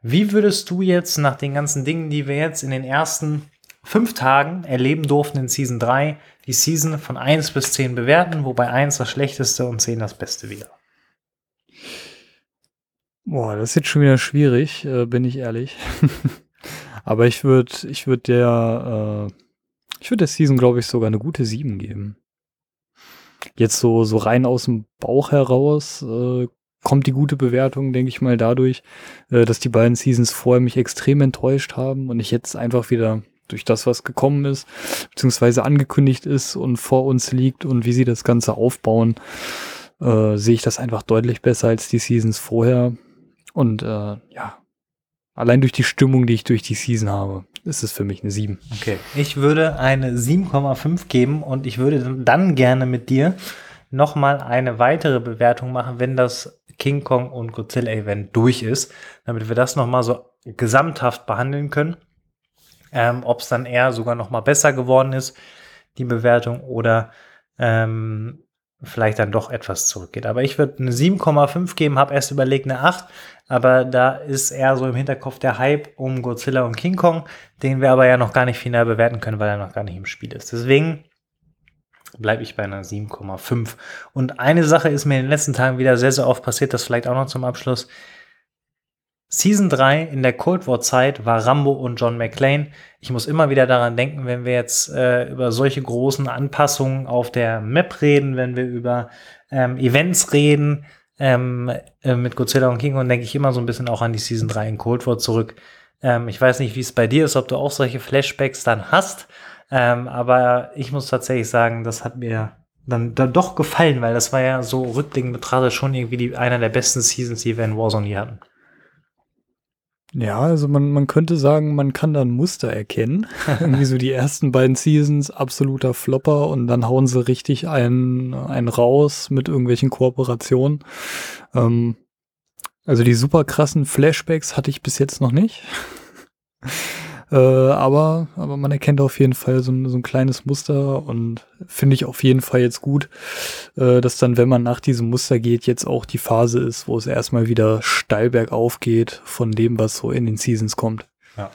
Wie würdest du jetzt nach den ganzen Dingen, die wir jetzt in den ersten fünf Tagen erleben durften in Season 3, die Season von 1 bis 10 bewerten, wobei 1 das schlechteste und 10 das beste wäre. Boah, das ist jetzt schon wieder schwierig, äh, bin ich ehrlich. Aber ich würde ich würd der, äh, ich der Season, glaube ich, sogar eine gute 7 geben. Jetzt so, so rein aus dem Bauch heraus äh, kommt die gute Bewertung, denke ich mal, dadurch, äh, dass die beiden Seasons vorher mich extrem enttäuscht haben und ich jetzt einfach wieder durch das, was gekommen ist, beziehungsweise angekündigt ist und vor uns liegt und wie sie das Ganze aufbauen, äh, sehe ich das einfach deutlich besser als die Seasons vorher. Und äh, ja, allein durch die Stimmung, die ich durch die Season habe, ist es für mich eine 7. Okay, ich würde eine 7,5 geben und ich würde dann gerne mit dir nochmal eine weitere Bewertung machen, wenn das King Kong und Godzilla Event durch ist, damit wir das nochmal so gesamthaft behandeln können. Ähm, Ob es dann eher sogar nochmal besser geworden ist, die Bewertung, oder ähm, vielleicht dann doch etwas zurückgeht. Aber ich würde eine 7,5 geben, habe erst überlegt eine 8, aber da ist eher so im Hinterkopf der Hype um Godzilla und King Kong, den wir aber ja noch gar nicht final bewerten können, weil er noch gar nicht im Spiel ist. Deswegen bleibe ich bei einer 7,5. Und eine Sache ist mir in den letzten Tagen wieder sehr, sehr oft passiert, das vielleicht auch noch zum Abschluss. Season 3 in der Cold War Zeit war Rambo und John McClane. Ich muss immer wieder daran denken, wenn wir jetzt äh, über solche großen Anpassungen auf der Map reden, wenn wir über ähm, Events reden ähm, äh, mit Godzilla und King, und denke ich immer so ein bisschen auch an die Season 3 in Cold War zurück. Ähm, ich weiß nicht, wie es bei dir ist, ob du auch solche Flashbacks dann hast. Ähm, aber ich muss tatsächlich sagen, das hat mir dann, dann doch gefallen, weil das war ja so rückblickend betrachtet schon irgendwie die, einer der besten Seasons, die wir in Warzone hier hatten. Ja, also man, man könnte sagen, man kann da ein Muster erkennen. Irgendwie so die ersten beiden Seasons, absoluter Flopper und dann hauen sie richtig einen, einen raus mit irgendwelchen Kooperationen. Ähm, also die super krassen Flashbacks hatte ich bis jetzt noch nicht. Äh, aber, aber man erkennt auf jeden Fall so ein, so ein kleines Muster und finde ich auf jeden Fall jetzt gut, äh, dass dann, wenn man nach diesem Muster geht, jetzt auch die Phase ist, wo es erstmal wieder steil bergauf geht von dem, was so in den Seasons kommt. Ja.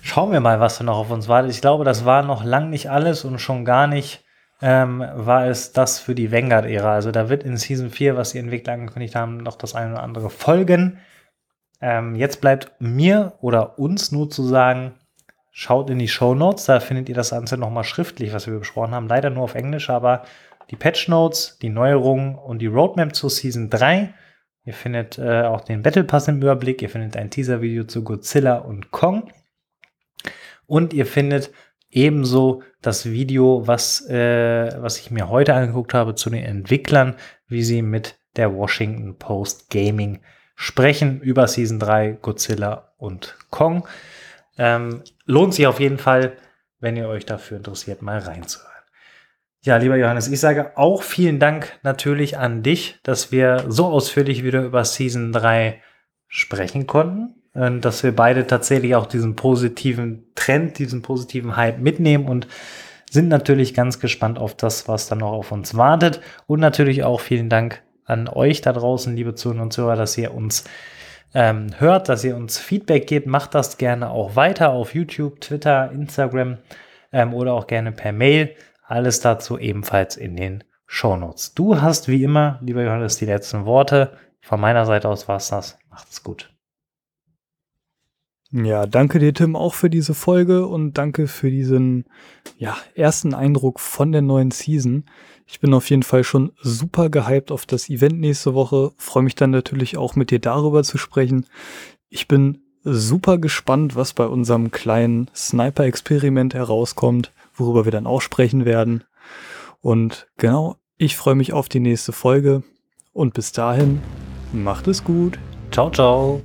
Schauen wir mal, was da noch auf uns wartet. Ich glaube, das war noch lang nicht alles und schon gar nicht ähm, war es das für die Vanguard-Ära. Also da wird in Season 4, was die Entwickler angekündigt haben, noch das eine oder andere folgen. Ähm, jetzt bleibt mir oder uns nur zu sagen, schaut in die Show Notes, da findet ihr das Ganze nochmal schriftlich, was wir besprochen haben. Leider nur auf Englisch, aber die Patch Notes, die Neuerungen und die Roadmap zur Season 3. Ihr findet äh, auch den Battle Pass im Überblick. Ihr findet ein Teaser-Video zu Godzilla und Kong. Und ihr findet ebenso das Video, was, äh, was ich mir heute angeguckt habe zu den Entwicklern, wie sie mit der Washington Post Gaming sprechen über Season 3, Godzilla und Kong. Ähm, lohnt sich auf jeden Fall, wenn ihr euch dafür interessiert, mal reinzuhören. Ja, lieber Johannes, ich sage auch vielen Dank natürlich an dich, dass wir so ausführlich wieder über Season 3 sprechen konnten. Und dass wir beide tatsächlich auch diesen positiven Trend, diesen positiven Hype mitnehmen und sind natürlich ganz gespannt auf das, was dann noch auf uns wartet. Und natürlich auch vielen Dank an euch da draußen, liebe Zuhörer und Zuhörer, dass ihr uns ähm, hört, dass ihr uns Feedback gebt. Macht das gerne auch weiter auf YouTube, Twitter, Instagram ähm, oder auch gerne per Mail. Alles dazu ebenfalls in den Shownotes. Du hast wie immer, lieber Johannes, die letzten Worte. Von meiner Seite aus war es das. Macht's gut. Ja, danke dir, Tim, auch für diese Folge und danke für diesen ja, ersten Eindruck von der neuen Season. Ich bin auf jeden Fall schon super gehypt auf das Event nächste Woche. Freue mich dann natürlich auch mit dir darüber zu sprechen. Ich bin super gespannt, was bei unserem kleinen Sniper-Experiment herauskommt, worüber wir dann auch sprechen werden. Und genau, ich freue mich auf die nächste Folge. Und bis dahin, macht es gut. Ciao, ciao.